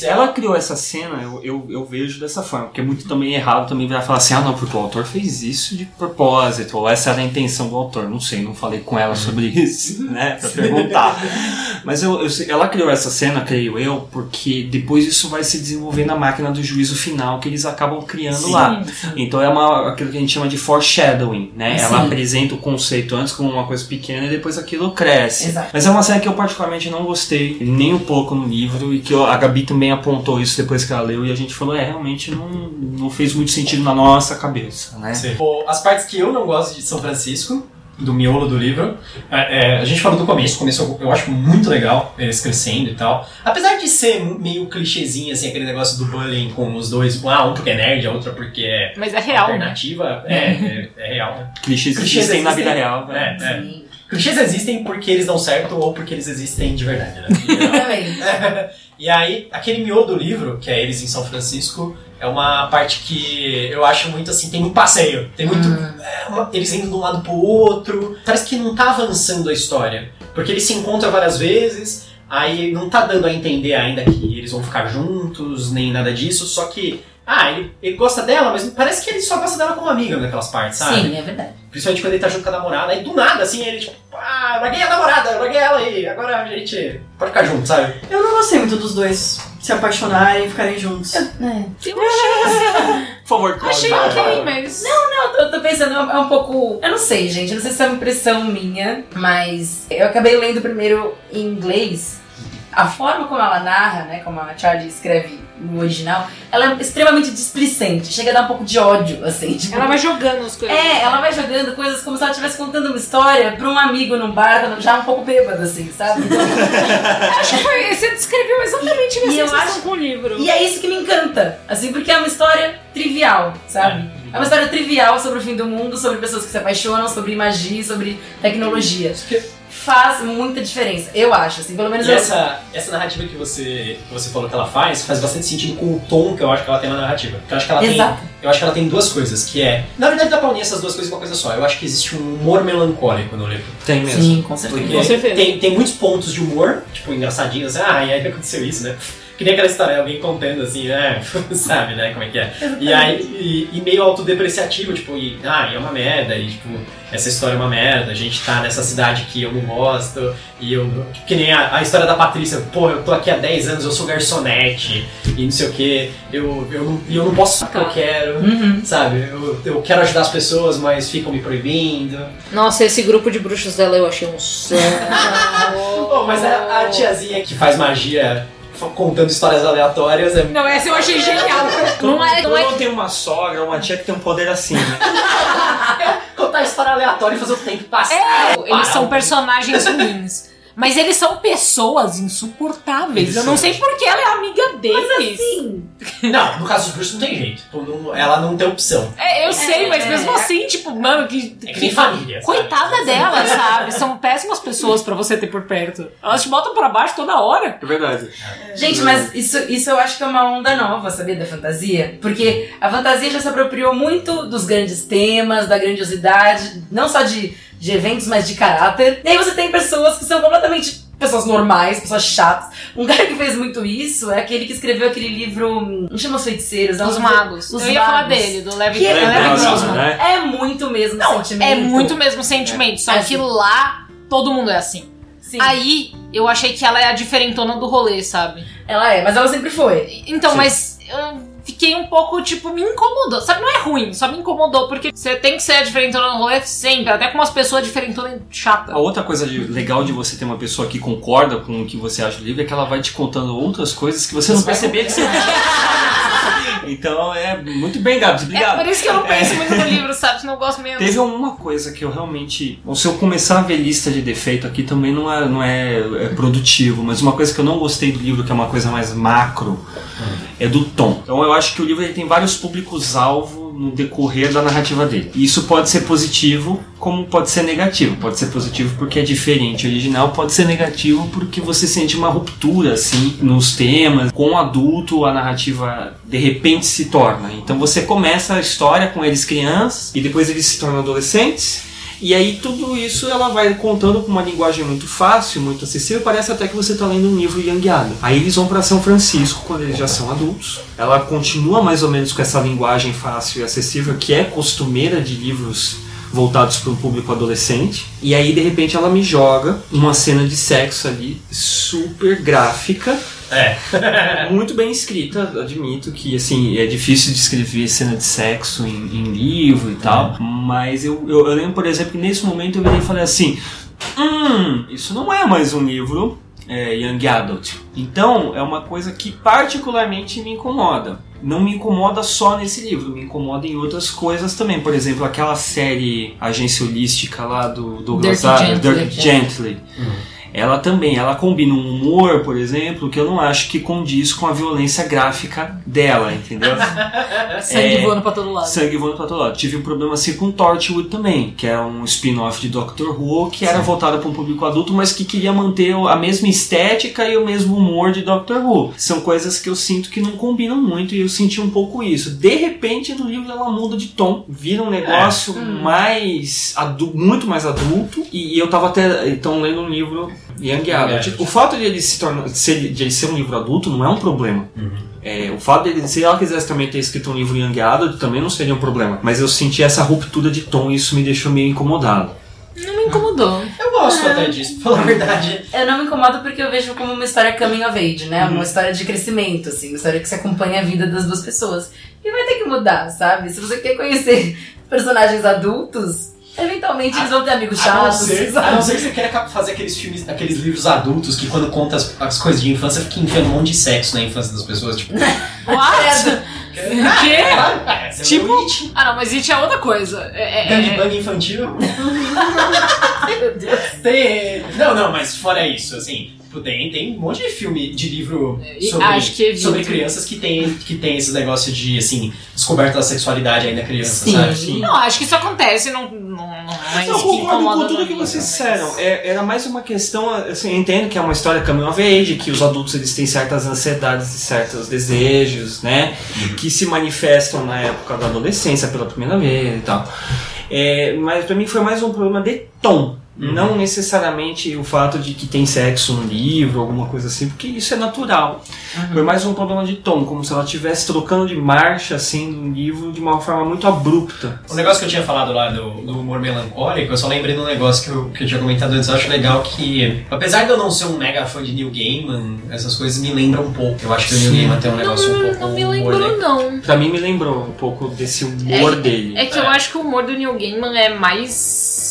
Ela criou essa cena, eu, eu, eu vejo dessa forma, porque é muito também errado também virar falar assim, ah não, porque o autor fez isso de propósito, ou essa era a intenção do autor, não sei, não falei com ela sobre isso, né, pra perguntar. Mas eu, eu ela criou essa cena, creio eu, porque depois isso vai se desenvolver na máquina do juízo final que eles acabam criando Sim. lá. Então é uma, aquilo que a gente chama de foreshadowing, né? Sim. Ela apresenta o conceito antes como uma coisa pequena e depois aquilo cresce. Exato. Mas é uma série que eu particularmente não gostei nem um pouco no livro e que a Gabi também apontou isso depois que ela leu e a gente falou, é, realmente não, não fez muito sentido na nossa cabeça, né? Sim. Pô, As partes que eu não gosto de São Francisco, do miolo do livro, é, é, a gente falou do começo. O começo eu, eu acho muito legal, eles crescendo e tal. Apesar de ser meio clichêzinho, assim, aquele negócio do bullying com os dois, ah, um porque é nerd, a outra porque é Mas é real, né? alternativa. É, é, é real. né? Clichês Clichês existem na vida real. né? É, é. Clichês existem porque eles dão certo ou porque eles existem de verdade, né? Também. E aí, aquele miolo do livro, que é eles em São Francisco, é uma parte que eu acho muito assim, tem muito passeio. Tem muito. é, uma- eles indo de um lado pro outro. Parece que não tá avançando a história. Porque eles se encontram várias vezes, aí não tá dando a entender ainda que eles vão ficar juntos, nem nada disso, só que. Ah, ele, ele gosta dela, mas parece que ele só gosta dela como amiga naquelas partes, sabe? Sim, é verdade. Principalmente quando ele tá junto com a namorada, aí do nada, assim, ele tipo, ah, larguei a namorada, larguei ela aí, agora a gente pode ficar junto, sabe? Eu não gostei muito dos dois se apaixonarem e ficarem juntos. É. Eu achei, Por favor, Cláudia. achei vai, ok, vai. mas. Eu tô, tô pensando, é um pouco. Eu não sei, gente. eu Não sei se é uma impressão minha, mas eu acabei lendo primeiro em inglês. a forma como ela narra, né, como a Charlie escreve no original, ela é extremamente displicente, chega a dar um pouco de ódio, assim. Tipo, Ela vai jogando as coisas. É, ela vai jogando coisas como se ela estivesse contando uma história pra um amigo num bar, já um pouco bêbado, assim, sabe? Então, Acho que foi, você descreveu exatamente a minha E eu sensação acho- com o livro. E é isso que me encanta, assim, porque é uma história trivial, sabe? É uma história trivial sobre o fim do mundo, sobre pessoas que se apaixonam, sobre magia, sobre tecnologia. Faz muita diferença, eu acho, assim, pelo menos E eu. essa, essa narrativa que você, que você falou que ela faz, faz bastante sentido com o tom que eu acho que ela tem na narrativa. Porque eu acho que ela Exato. tem. Eu acho que ela tem duas coisas, que é. Na verdade dá pra unir essas duas coisas em uma coisa só. Eu acho que existe um humor melancólico no livro. Tem mesmo. Sim, com certeza. Porque Com certeza. Tem, tem muitos pontos de humor, tipo, engraçadinhos, assim, ah, e aí aconteceu isso, né? Que nem aquela história, alguém contando assim, é, sabe, né, como é que é. E aí, e, e meio autodepreciativo, tipo, e, ah, e é uma merda, e tipo, essa história é uma merda, a gente tá nessa cidade que eu não gosto, e eu. Que nem a, a história da Patrícia, pô, eu tô aqui há 10 anos, eu sou garçonete, e não sei o que, eu, eu, não, e eu não posso fazer o que eu quero. Uhum. Sabe, eu, eu quero ajudar as pessoas, mas ficam me proibindo. Nossa, esse grupo de bruxos dela eu achei um saco. Pô, mas a, a tiazinha que faz magia contando histórias aleatórias é. Não, essa eu achei genial. Não é, não Eu é não tenho uma sogra, uma tia que tem um poder assim, né? Contar história aleatória e fazer o tempo passar. É, eles são personagens ruins. Mas eles são pessoas insuportáveis. Eles Eu não são. sei porque ela é amiga deles. Sim. Não, no caso dos bruxos não tem jeito. Tipo, não- ela não tem opção. É, eu sei, mas é. mesmo assim, tipo, mano, que. É que nem família. sabe? Coitada dela, sabe? São péssimas pessoas pra você ter por perto. Elas te botam pra baixo toda hora. É verdade. Gente, mas isso, isso eu acho que é uma onda nova, sabia, da fantasia? Porque a fantasia já se apropriou muito dos grandes temas, da grandiosidade, não só de, de eventos, mas de caráter. E aí você tem pessoas que são completamente pessoas normais, pessoas chatas. Um cara que fez muito isso é aquele que escreveu aquele livro, hum, não chama os feiticeiros, não Os magos. Os eu ia falar dele, do Levi, Que é, né? é muito mesmo sentimento. É muito mesmo sentimento, só É. que lá todo mundo é assim. Sim, Aí eu achei que ela é a diferentona do rolê, sabe? ela é, mas ela sempre foi. Então, Sim. mas eu fiquei um pouco, tipo, me incomodou. Sabe, não é ruim, só me incomodou, porque você tem que ser a diferentona no rolê sempre, até com umas pessoas diferentonas chata. A outra coisa de- legal de você ter uma pessoa que concorda com o que você acha do livro é que ela vai te contando outras coisas que você não percebia que você Então é muito bem, Gabs. É Obrigado. por isso que eu não penso muito no livro, sabe? Eu gosto mesmo. Teve uma coisa que eu realmente. Se eu começar a ver lista de defeito aqui também não é, não é, é produtivo, mas uma coisa que eu não gostei do livro, que é uma coisa mais macro, é do tom. Então eu acho que o livro tem vários públicos-alvo no decorrer da narrativa dele. E isso pode ser positivo, como pode ser negativo. Pode ser positivo porque é diferente original, pode ser negativo porque você sente uma ruptura, assim, nos temas. Com o adulto, a narrativa de repente se torna. Então você começa a história com eles crianças e depois eles se tornam adolescentes. E aí tudo isso ela vai contando com uma linguagem muito fácil, muito acessível, parece até que você está lendo um livro Youngiado. Aí eles vão para São Francisco quando eles já são adultos. Ela continua mais ou menos com essa linguagem fácil e acessível que é costumeira de livros voltados para um público adolescente. E aí de repente ela me joga uma cena de sexo ali super gráfica É. muito bem escrita, admito que assim é difícil de escrever cena de sexo em, em livro e tal, mas eu, eu, eu lembro, por exemplo, que nesse momento eu virei e falei assim: Hum, isso não é mais um livro é, Young Adult. Então é uma coisa que particularmente me incomoda. Não me incomoda só nesse livro, me incomoda em outras coisas também. Por exemplo, aquela série agência holística lá do Douglas Adams, Gently. Dirty Gently. Ela também, ela combina um humor, por exemplo, que eu não acho que condiz com a violência gráfica dela, entendeu? Sangue É. voando pra todo lado. Sangue voando pra todo lado. Tive um problema assim com Torchwood também, que é um spin-off de Doctor Who, que era voltado para um público adulto, mas que queria manter a mesma estética e o mesmo humor de Doctor Who. São coisas que eu sinto que não combinam muito e eu senti um pouco isso. De repente, no livro ela muda de tom, vira um negócio mais adu- muito mais adulto e, e eu tava até então lendo um livro Young Adult. O fato de ele se tornar de ser, de ele ser um livro adulto não é um problema. É, o fato dele, se ela quisesse também ter escrito um livro Young Adult, também não seria um problema. Mas eu senti essa ruptura de tom e isso me deixou meio incomodado. Não me incomodou. Eu gosto até disso, pra falar a verdade. Eu não me incomodo porque eu vejo como uma história coming of age, né? Uma história de crescimento, assim, uma história que se acompanha a vida das duas pessoas. E vai ter que mudar, sabe? Se você quer conhecer personagens adultos, Eventualmente eles vão ter amigos A não, chatos. ser, a não ser que você queira fazer aqueles filmes, aqueles livros adultos que quando conta as, as coisas de infância fica enfiando um monte de sexo na infância das pessoas. Tipo, What? O quê? é, você Tipo- leu It, Ah, não, mas isso é outra coisa. É, é- é- Gangbang infantil. Meu Deus. Tem. Não, não, mas fora isso, assim. Tipo, Tem, tem um monte de filme, de livro E sobre, acho que evito. sobre crianças que tem, que tem esse negócio de, assim, descoberta da sexualidade ainda criança, Sim. sabe? Não, acho que isso acontece, não, não, não é Não, concordo com tudo que vocês disseram. É- era mais uma questão, assim, eu entendo que é uma história coming of age, que os adultos eles têm certas ansiedades e certos desejos, né? Que se manifestam na época da adolescência pela primeira vez e tal. É, mas pra mim foi mais um problema de tom. Não necessariamente o fato de que tem sexo no livro, alguma coisa assim, porque isso é natural. Foi mais um problema de tom, como se ela estivesse trocando de marcha assim no livro de uma forma muito abrupta. O negócio que eu tinha falado lá do, do humor melancólico, eu só lembrei de um negócio que eu, que eu tinha comentado antes. Eu acho legal que, apesar de eu não ser um mega fã de Neil Gaiman, essas coisas me lembram um pouco. Eu acho que o Neil. Gaiman tem um negócio um Não, pouco. não me humor lembrou, legal. não. Pra mim me lembrou um pouco desse humor dele. É que eu acho que o humor do Neil Gaiman é mais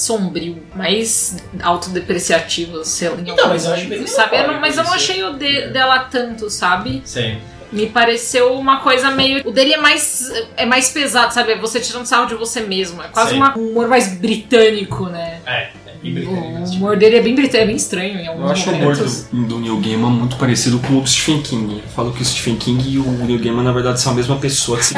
sombrio, mais autodepreciativo, sei lá. Então, mas eu acho bem sabe? Eu não- mas eu não achei o de- dela tanto, sabe? Sei. Me pareceu uma coisa meio. O dele é mais. é mais pesado, sabe? É você tirando sarro de você mesmo. É quase uma- um humor mais britânico, né? É, é bem britânico. O tipo. humor dele é bem britânico, é bem estranho em alguns Eu acho o humor momentos. do, do Neil Gaiman muito parecido com o do Stephen King. Eu falo que o Stephen King e o Neil Gaiman, na verdade, são a mesma pessoa.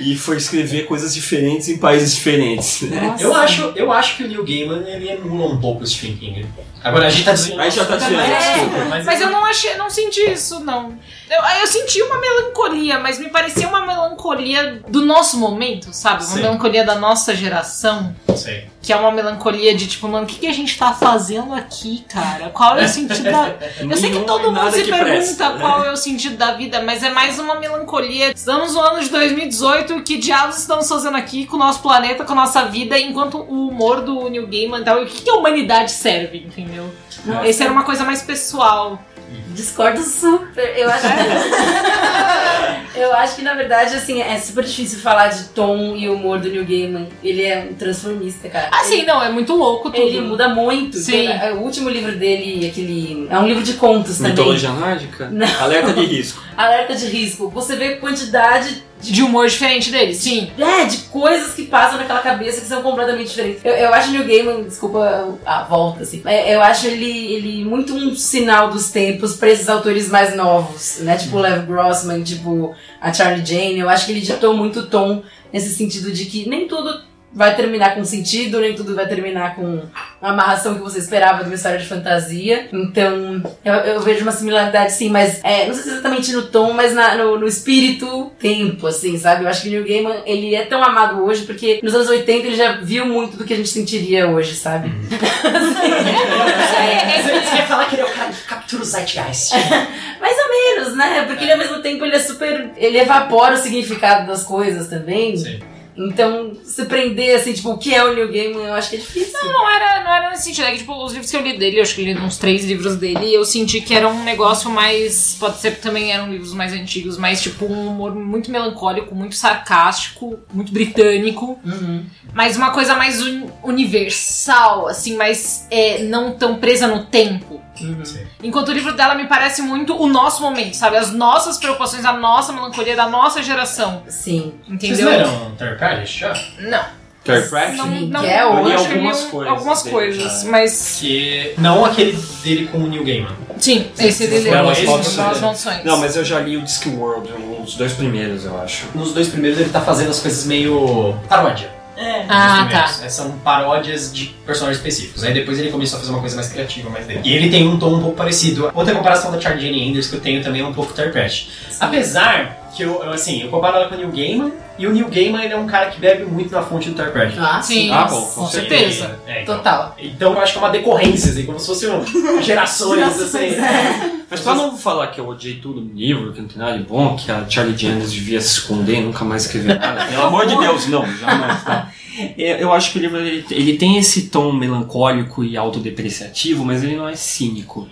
E foi escrever coisas diferentes em países diferentes. né? Eu acho, eu acho que o Neil Gaiman ele emula um pouco o Stephen King. Agora a gente tá dizendo. Aí já tá dizendo, É, desculpa. Mas, Mas eu não achei, não senti isso, não. Eu, eu senti uma melancolia, mas me parecia uma melancolia do nosso momento, sabe? Uma Sim. melancolia da nossa geração. Sei. Que é uma melancolia de tipo, mano, o que, que a gente tá fazendo aqui, cara? Qual é o sentido da. Eu sei que todo mundo se pergunta presta, né? qual é o sentido da vida, mas é mais uma melancolia. Estamos no ano de 2018, que diabos estamos fazendo aqui com o nosso planeta, com a nossa vida, enquanto o humor do New Gaiman e tal, o que, que a humanidade serve, entendeu? Esse era uma coisa mais pessoal. Discordo super. Eu acho que. eu acho que, na verdade, assim, é super difícil falar de tom e humor do Neil Gaiman. Ele é um transformista, cara. Ah, sim, não, é muito louco tudo. Ele muda muito. Sim. Tem- O último livro dele, aquele. É um livro de contos também. Mitologia nórdica? Não. Alerta de risco. Alerta de risco. Você vê quantidade De humor diferente dele, sim. é, de coisas que passam naquela cabeça que são completamente diferentes. Eu, eu acho Neil Gaiman, desculpa a volta, assim, eu acho ele, ele muito um sinal dos tempos pra esses autores mais novos, né? Tipo o Lev Grossman, tipo a Charlie Jane. Eu acho que ele ditou muito o tom nesse sentido de que nem tudo vai terminar com sentido, nem tudo vai terminar com a amarração que você esperava de uma história de fantasia. Então, eu, eu vejo uma similaridade sim, mas é, não sei se exatamente no tom, mas na- no, no espírito, tempo, assim, sabe? Eu acho que o Neil Gaiman, ele é tão amado hoje porque nos anos 80 ele já viu muito do que a gente sentiria hoje, sabe? Você quer falar que ele é o cara que captura o Zeitgeist? Mais ou menos, né? Porque ele ao mesmo tempo ele é super. ele evapora o significado das coisas também. Sim. Então, se prender assim, tipo, o que é o Neil Gaiman, eu acho que é difícil. Não era, não era nesse sentido. É que, tipo, os livros que eu li dele, eu acho que li uns três livros dele, e eu senti que era um negócio mais. Pode ser que também eram livros mais antigos, mas, tipo, um humor muito melancólico, muito sarcástico, muito britânico. Uhum. Mas uma coisa mais un- universal, assim, mais é, não tão presa no tempo. Sim. Enquanto o livro dela me parece muito o nosso momento, sabe? As nossas preocupações, a nossa melancolia da nossa geração. Sim. Vocês Entendeu? leram Terry Pratchett já? Não. Terry Pratchett? Não, não, é eu hoje. acho que eu li algumas um- coisas algumas dele coisas, mas Que. Não aquele dele com o Neil Gaiman. sim, esse dele é Maldições. Belas Maldições. Não, mas eu já li o Discworld, os dois primeiros, eu acho. Nos dois primeiros ele tá fazendo as coisas meio. paródia. É. Ah, tá. É, São paródias de personagens específicos. Aí depois ele começou a fazer uma coisa mais criativa, mais dele. E ele tem um tom um pouco parecido. Outra comparação da Charlie Jane Anders que eu tenho também é um pouco Pratchett. Apesar que eu, eu, assim, eu comparo ela com o Neil Gaiman, e o Neil Gaiman ele é um cara que bebe muito na fonte do Pratchett. Ah, Sim, Ah, bom, com com certeza. É, então, Total. Então eu acho que é uma decorrência, assim, como se fosse um, gerações, assim. Mas pra não falar que eu odiei tudo no livro, que não tem nada de bom, que a Charlie James devia se esconder e nunca mais escrever nada, pelo amor de Deus, não, jamais, tá? Eu eu acho que o livro ele, ele tem esse tom melancólico e autodepreciativo, mas ele não é cínico.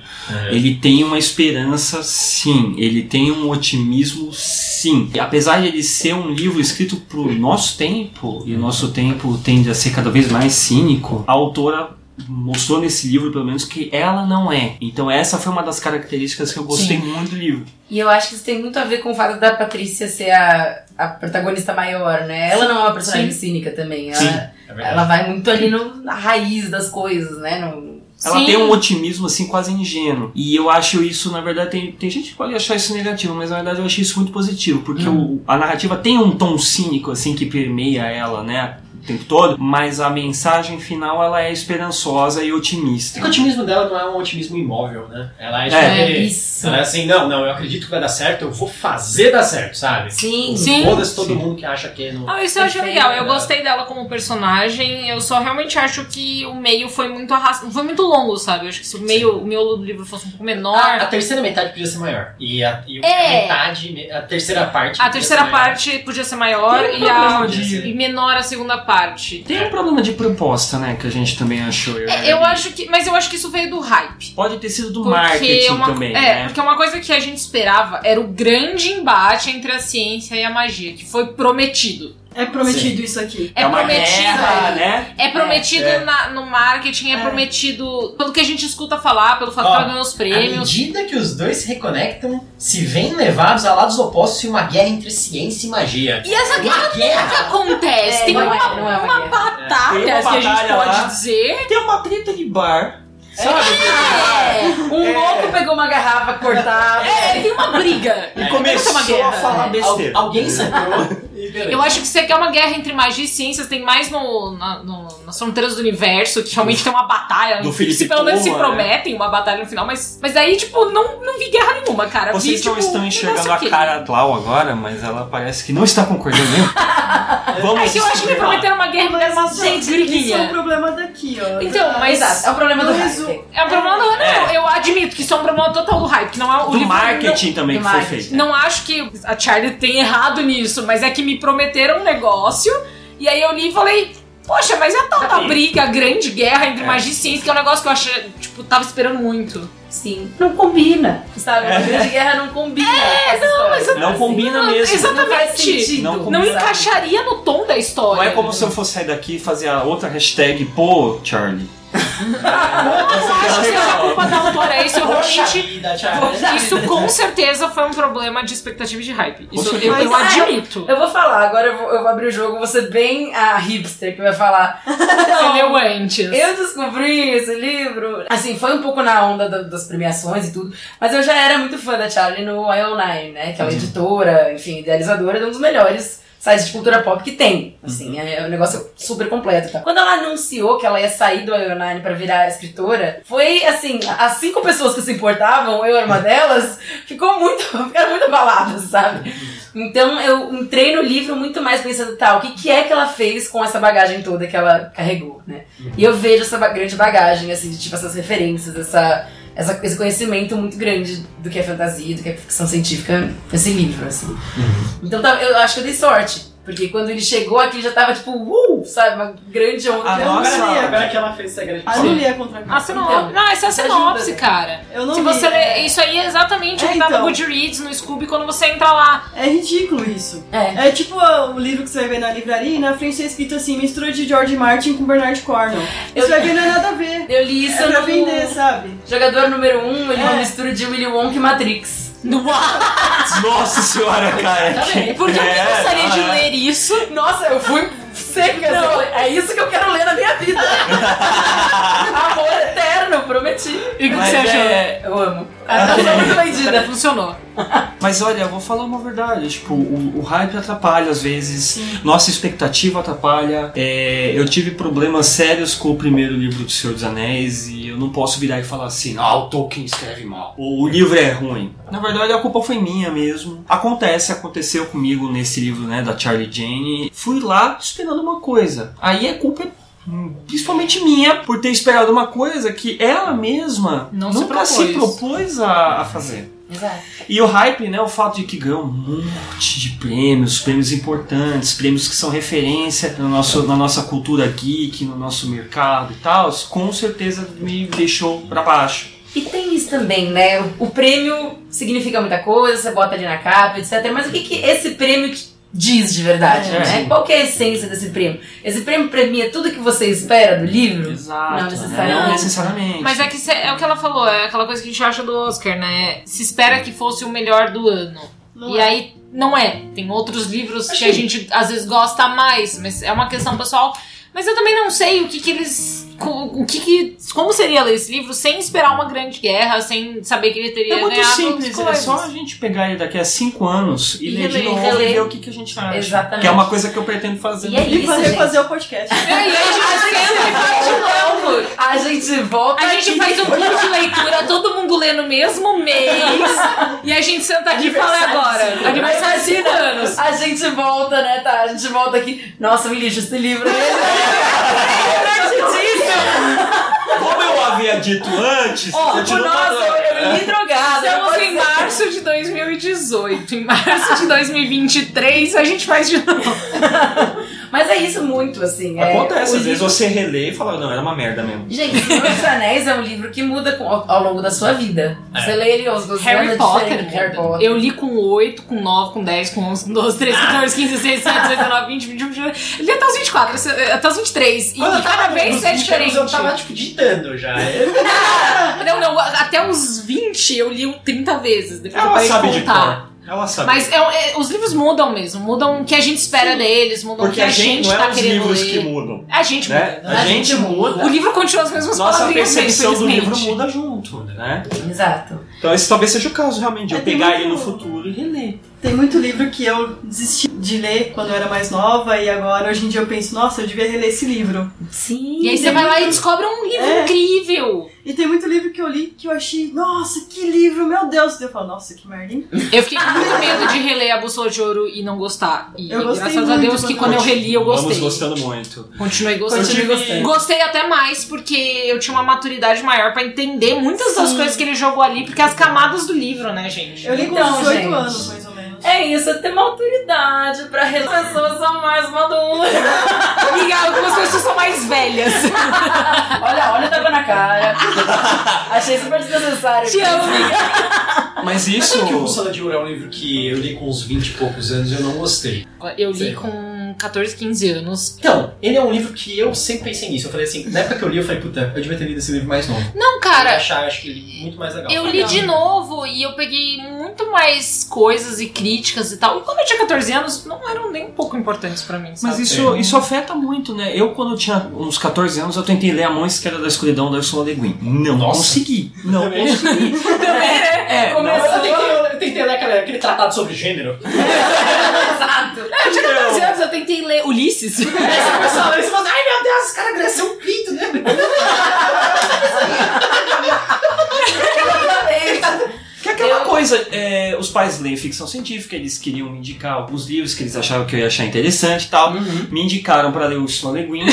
Ele tem uma esperança, sim. Ele tem um otimismo, sim. E apesar de ele ser um livro escrito pro nosso tempo, e o nosso tempo tende a ser cada vez mais cínico, a autora mostrou nesse livro, pelo menos, que ela não é. Então essa foi uma das características que eu gostei muito do livro. E eu acho que isso tem muito a ver com o fato da Patrícia ser a, a protagonista maior, né? Ela não é uma personagem cínica também. Ela, Sim, É ela vai muito ali no, na raiz das coisas, né? No, Ela Sim. tem um otimismo assim quase ingênuo. E eu acho isso, na verdade, tem, tem gente que pode achar isso negativo, mas na verdade eu achei isso muito positivo, porque o- a narrativa tem um tom cínico assim que permeia ela, né? O tempo todo, mas a mensagem final ela é esperançosa e É otimista. que o otimismo dela não é um otimismo imóvel, né? Ela é, É, tipo, isso. Ela é assim, não, não, eu acredito que vai dar certo, eu vou fazer dar certo, sabe? Sim. Sim. Foda-se todo Sim. mundo que acha que não. Ah, isso eu achei Perfeito, legal. Eu gostei dela como personagem. Eu só realmente acho que o meio foi muito arrastado. Foi muito longo, sabe? Eu acho que se o meio, o miolo do livro fosse um pouco menor. A, a terceira metade podia ser maior. E a, e É. a metade, a terceira parte. A terceira maior. parte podia ser maior e, a, e menor a segunda parte. Tem um problema de proposta, né? Que a gente também achou. Eu, É, eu acho que. Mas eu acho que isso veio do hype. Pode ter sido do Porque marketing uma, também, é, né? porque uma coisa que a gente esperava era o grande embate entre a ciência e a magia, que foi prometido. É prometido isso aqui. É, uma prometido. guerra, né? É prometido É. na- no marketing, é, É. prometido pelo que a gente escuta falar, pelo fato Ó, que ela ganhou os À prêmios. medida que os dois se reconectam, se veem levados a lados opostos em uma guerra entre ciência e magia. E essa guerra guerra! acontece? É, Tem não uma, é- é uma uma batalha, Tem uma que a gente batalha pode lá. dizer. Tem uma treta de bar. Sabe? É, um louco pegou uma garrafa cortada. É, tem uma briga. E É, começou uma a falar Al- besteira. alguém sangrou e beleza. Eu acho que você quer uma guerra entre magia e ciências, tem mais no, na- no- nas fronteiras do universo, que realmente tem uma batalha. Do que Felipe se pelo menos se Puma, né? prometem uma batalha no final, mas, mas aí, tipo, não, não vi guerra nenhuma, cara. Vocês vi, não tipo, estão enxergando a cara da Lau agora, mas ela parece que não está concordando mesmo. Vamos É que eu acho que me prometeram uma guerra Mas, mas gente, gente isso é um briguinha. problema daqui, ó. Então, mas- Exato, é o problema do hype. É um problema do. Não, eu admito que isso é um problema total do hype, que não é o Do livro- marketing também do que foi marketing. feito. Não, não acho que a Charlie tenha errado nisso, mas é que me prometeram um negócio, e aí eu li e falei. Poxa, mas é a tal da briga, a grande guerra entre magia e ciência, que é um negócio que eu achei, tipo, tava esperando muito. Sim. Não combina. Sabe? A grande guerra não combina. É, não, mas Não combina mesmo. Exatamente. Não. Não Não encaixaria no tom da história. Não é como se eu fosse sair daqui e fazer a outra hashtag, pô, Charlie. Eu acho que é culpa da autora, isso eu Poxa realmente. Isso com certeza foi um problema de expectativa e de hype. Isso eu, eu admito. Eu vou falar, agora eu vou, eu vou abrir o jogo, vou ser bem a hipster que vai falar. Você leu antes. Eu descobri esse livro. Assim, foi um pouco na onda da- das premiações e tudo, mas eu já era muito fã da Charlie no IO9, né? Que é editora, enfim, idealizadora de um dos melhores sites de cultura pop que tem. Assim, é um negócio super completo. Tá? Quando ela anunciou que ela ia sair do IO9 pra virar escritora, foi assim, as cinco pessoas que se importavam, eu era uma delas, ficou muito, ficaram muito abaladas, sabe? Então eu entrei no livro muito mais pensando, tá, o que, que é que ela fez com essa bagagem toda que ela carregou, né? E eu vejo essa grande bagagem, assim, de tipo essas referências, essa, essa, esse conhecimento muito grande do que é fantasia, do que é ficção científica nesse livro, assim. Então tá, eu acho que eu dei sorte. Porque quando ele chegou aqui já tava tipo, uh, sabe, uma grande onda. A Eu nossa- li, Agora que ela fez essa grande Ah, eu não li a contra A sinopse. Então, não, essa é a isso sinopse, ajuda, cara. Eu não Se li. você lê, é, isso aí é exatamente o É, que tá então. no Goodreads, no Scooby, quando você entra lá. é ridículo isso. É. É tipo ah, o livro que você vai ver na livraria e na frente é escrito assim, mistura de George Martin com Bernard Cornwell. Eu- vai ver, não é nada a ver. Eu li isso É pra no vender, sabe? Jogador número 1, um, ele é uma É. mistura de Willy Wonka e Matrix. Nossa senhora, cara. Também. Porque eu É, gostaria de ler isso. Nossa, eu fui seca, eu falei, é isso que eu quero ler na minha vida. Amor eterno, prometi. E o que Mas você achou? É, eu amo. Eu sou muito vendida. Funcionou. Mas olha, eu vou falar uma verdade. Tipo, o, o hype atrapalha às vezes. Nossa expectativa atrapalha. É, eu tive problemas sérios com o primeiro livro do Senhor dos Anéis e eu não posso virar e falar assim, ah, o Tolkien escreve mal. Ou o livro é ruim. Na verdade, a culpa foi minha mesmo. Acontece, aconteceu comigo nesse livro, né, da Charlie Jane. Fui lá esperando uma coisa. Aí a culpa é principalmente minha, por ter esperado uma coisa que ela mesma Não se nunca se propôs. propôs a, a fazer. Exato. E o hype, né, o fato de que ganhou um monte de prêmios, prêmios importantes, prêmios que são referência no nosso, na nossa cultura geek, no nosso mercado e tal, com certeza me deixou pra baixo. E tem isso também, né? O, prêmio significa muita coisa, você bota ali na capa, etc. Mas o que, que esse prêmio diz de verdade, É, né? sim. Qual que é a essência desse prêmio? Esse prêmio premia tudo que você espera do livro? Exato. Não necessariamente. Não necessariamente. Mas é que cê- é o que ela falou, é aquela coisa que a gente acha do Oscar, né? Se espera que fosse o melhor do ano. Não e é. aí não é. Tem outros livros Acho que a gente às vezes gosta mais, mas é uma questão pessoal. Mas eu também não sei o que que eles. O que que. Como seria ler esse livro sem esperar uma grande guerra, sem saber que ele teria É muito ganhado simples, é só a gente pegar ele daqui a cinco anos e, E ler de novo e ver o que, que a gente acha. Exatamente. Que é uma coisa que eu pretendo fazer. E é E isso, fazer, gente. fazer o podcast. É, e aí a gente senta e faz de novo. A gente volta A gente faz um clube de leitura, todo mundo lê no mesmo mês. e a gente senta aqui e fala "E agora. Aniversário de 5 anos. A gente volta, né, tá? A gente volta aqui. Nossa, me lixo esse livro. Como eu havia dito antes, por continua nossa, eu, eu li drogada. Estamos em ser. março de 2018. Em março de 2023 a gente faz de novo. Mas é isso muito, assim. é, Acontece, o às vezes livro- você relê e fala, não, era uma merda mesmo. Gente, Senhor dos Anéis é um livro que muda com- ao, ao longo da sua vida. Você lê ele aos 12 Harry anos, é Potter. Harry Potter. Eu li com 8, com 9, com 10, com 11, com 12, 13, 14, 15, 16, 17, 18, 19, 20, 21, 22. Eu li até os 24, até os 23. E, Quando eu cada tava vez é 20 diferente. anos, Eu tava, tipo, ditando já. Não, não, até os 20 eu li um 30 vezes. Depois eu Ela parei sabe de de contar. Ela sabe. Mas é- é- os livros mudam mesmo, mudam o que a gente espera deles, mudam Porque o que a gente não tá é os querendo livros ler. que mudam. A gente Né? muda. A gente muda. O livro continua as mesmas Nossa palavrinhas, percepção do livro muda junto, né? Exato. Então esse talvez seja o caso, realmente, de É, eu pegar muito- ele no futuro e reler. Tem muito livro que eu desisti de ler quando eu era mais nova e agora hoje em dia eu penso, nossa, eu devia reler esse livro. Sim. E aí você vai lá e descobre um livro É. incrível. E tem muito livro que eu li que eu achei, nossa, que livro, meu Deus. Eu falo, nossa, que merda, hein? Eu fiquei com muito medo de reler a Bússola de Ouro e não gostar. E Eu gostei graças a Deus que quando eu reli eu gostei. Vamos gostando muito. Continuei gostando. Continue gostando. Gostei até mais porque eu tinha uma maturidade maior pra entender muitas das Sim. coisas que ele jogou ali, porque as camadas do livro, né, gente? Eu li com Então, 18 gente. anos, mais É isso, é ter maturidade pra. As pessoas são mais maduras. Amiga, algumas pessoas são mais velhas. olha, olha o tapa na cara. Achei super desnecessário. Te amo, amiga. Mas isso. que o Bússola de Ouro é um livro que eu li com uns 20 e poucos anos e eu não gostei. Eu li Sei. com 14, 15 anos. Então, ele é um livro que eu sempre pensei nisso. Eu falei assim, na época que eu li, eu falei, puta, eu devia ter lido esse livro mais novo. Não, Eu cara, achar, acho que ele muito mais legal. Eu li de novo e eu peguei muito mais coisas e críticas e tal. E quando eu tinha 14 anos, não eram nem um pouco importantes pra mim, sabe? Mas isso, isso afeta muito, né? Eu, quando eu tinha uns 14 anos, eu tentei ler A Mão Esquerda da Escuridão da Ursula Le Guin. Não Nossa. consegui. Não Também. consegui. É, Não, não, eu tentei, eu tentei ler aquele, aquele tratado sobre gênero. Exato. Eu tinha 14 anos, eu tentei ler Ulisses. Aí você começa a ler e fala, ai meu Deus, esse cara cresceu um pinto, né? Que é aquela Eu- coisa, é, os pais leem ficção científica, eles queriam me indicar alguns livros que eles achavam que eu ia achar interessante e tal. Me indicaram pra ler Ursula Le Guin.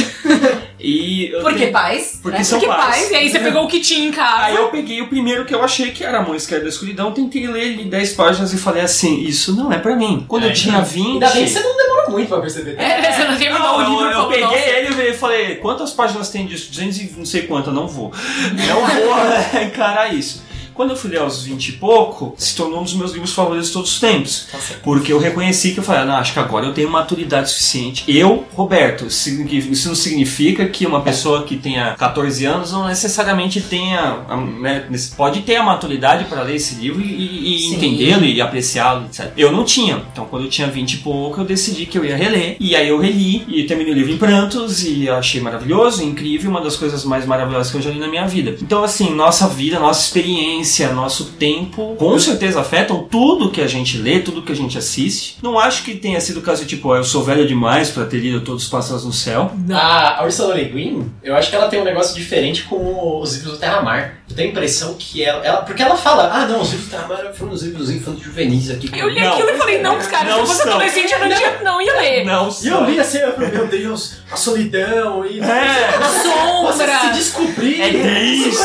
E eu Porque tenho- pais. Porque né? são Que pais. paz. E aí você pegou o que tinha em casa. Aí eu peguei o primeiro que eu achei que era A Mão Esquerda da Escuridão, tentei ler ele 10 páginas e falei assim, isso não é pra mim. Quando É, eu tinha 20... Ainda bem que você não demorou muito pra perceber. É, você não terminou Não, o livro eu, eu peguei "Nossa." ele e falei, quantas páginas tem disso? 200 e não sei quantas, não vou. Não vou encarar isso. Quando eu fui ler aos 20 e pouco, se tornou um dos meus livros favoritos de todos os tempos. Porque eu reconheci que eu falei, ah, não, acho que agora eu tenho maturidade suficiente. Eu, Roberto, isso não significa que uma pessoa que tenha 14 anos não necessariamente tenha, né, pode ter a maturidade para ler esse livro e, e entendê-lo e apreciá-lo, etc. Eu não tinha. Então, quando eu tinha 20 e pouco, eu decidi que eu ia reler. E aí eu reli e terminei o livro em prantos e achei maravilhoso, incrível, uma das coisas mais maravilhosas que eu já li na minha vida. Então, assim, nossa vida, nossa experiência, experiência, nosso tempo, com certeza afetam tudo que a gente lê, tudo que a gente assiste. Não acho que tenha sido o caso de tipo, "Ah, eu sou velho demais pra ter lido Todos os Pássaros no Céu. A Ursula Le Guin, eu acho que ela tem um negócio diferente com os livros do Terra-Mar. Eu tenho a impressão que ela, ela- Porque ela fala, ah não, os livros do Terra-Mar foram os livros infantos juvenis aqui. Eu li Não. aquilo e falei, não, cara, Não se fosse são. adolescente eu não, tinha, não ia ler. Não, E eu li assim, eu falei, meu Deus, a solidão e... É. Você Sombra. se descobrir. É isso!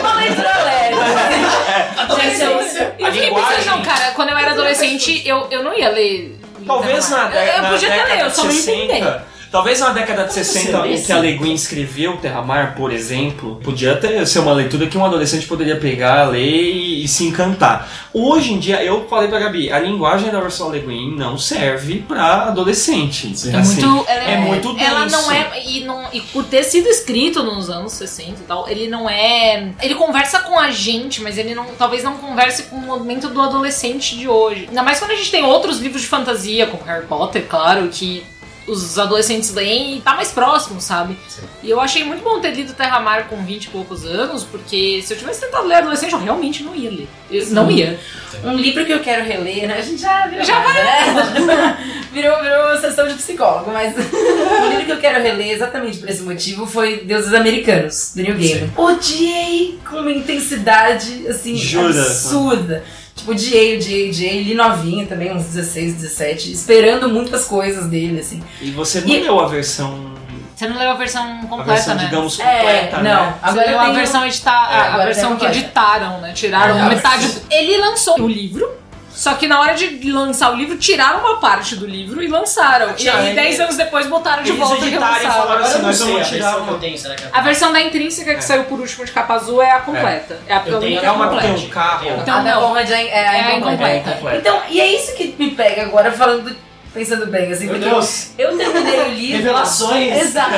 Uma leitura leve. Adolescência. Eu fiquei linguagem- pensando, não, cara, quando eu era adolescente, eu, eu não ia ler. Talvez na, Eu- Eu podia ter década lido, eu só não 60. Talvez na década de 60, lê, em que a sim. Le Guin escreveu Terra-Mar, por exemplo, podia ter, ser uma leitura que um adolescente poderia pegar, ler e, e se encantar. Hoje em dia, eu falei pra Gabi, a linguagem da Ursula Le Guin não serve pra adolescente. Sim. É Assim, muito, ela é muito Ela denso. não é. E, não, e por ter sido escrito nos anos 60 e tal, ele não é. Ele conversa com a gente, mas ele não. Talvez não converse com o movimento do adolescente de hoje. Ainda mais quando a gente tem outros livros de fantasia, como Harry Potter, claro, que os adolescentes leem e tá mais próximo, sabe? E eu achei muito bom ter lido Terra Mar com 20 e poucos anos, porque se eu tivesse tentado ler adolescente, eu realmente não ia ler. Eu não ia. Um livro que eu quero reler, né? A gente já virou, Já casa, né? virou, virou sessão de psicólogo, mas um livro que eu quero reler exatamente por esse motivo foi Deuses Americanos, do Neil Gaiman. Odiei com uma intensidade, assim, Jura? absurda. Tipo, odiei, odiei, odiei. Li novinha também, uns 16, 17, esperando muitas coisas dele, assim. E você não E- leu a versão, Você não leu a versão a completa, versão né? digamos, É, completa, não. né? Você Agora leu eu a versão editada, É, a agora versão que completa. editaram, né? Tiraram É, metade. Ele lançou o livro, só que na hora de lançar o livro, tiraram uma parte do livro e lançaram. E aí, 10 anos depois, botaram de Eles volta e relançaram. assim, nós sei, vamos a tirar versão que uma... eu tenho, é A versão da intrínseca que saiu por último de capa azul é a completa. É, a Eu tenho- É uma que tem um carro. Então, a da não. É, é, É a a. É incompleta. Então, e é isso que me pega agora, falando, pensando bem, assim, Meu porque Deus. eu terminei o livro. Revelações. Exato.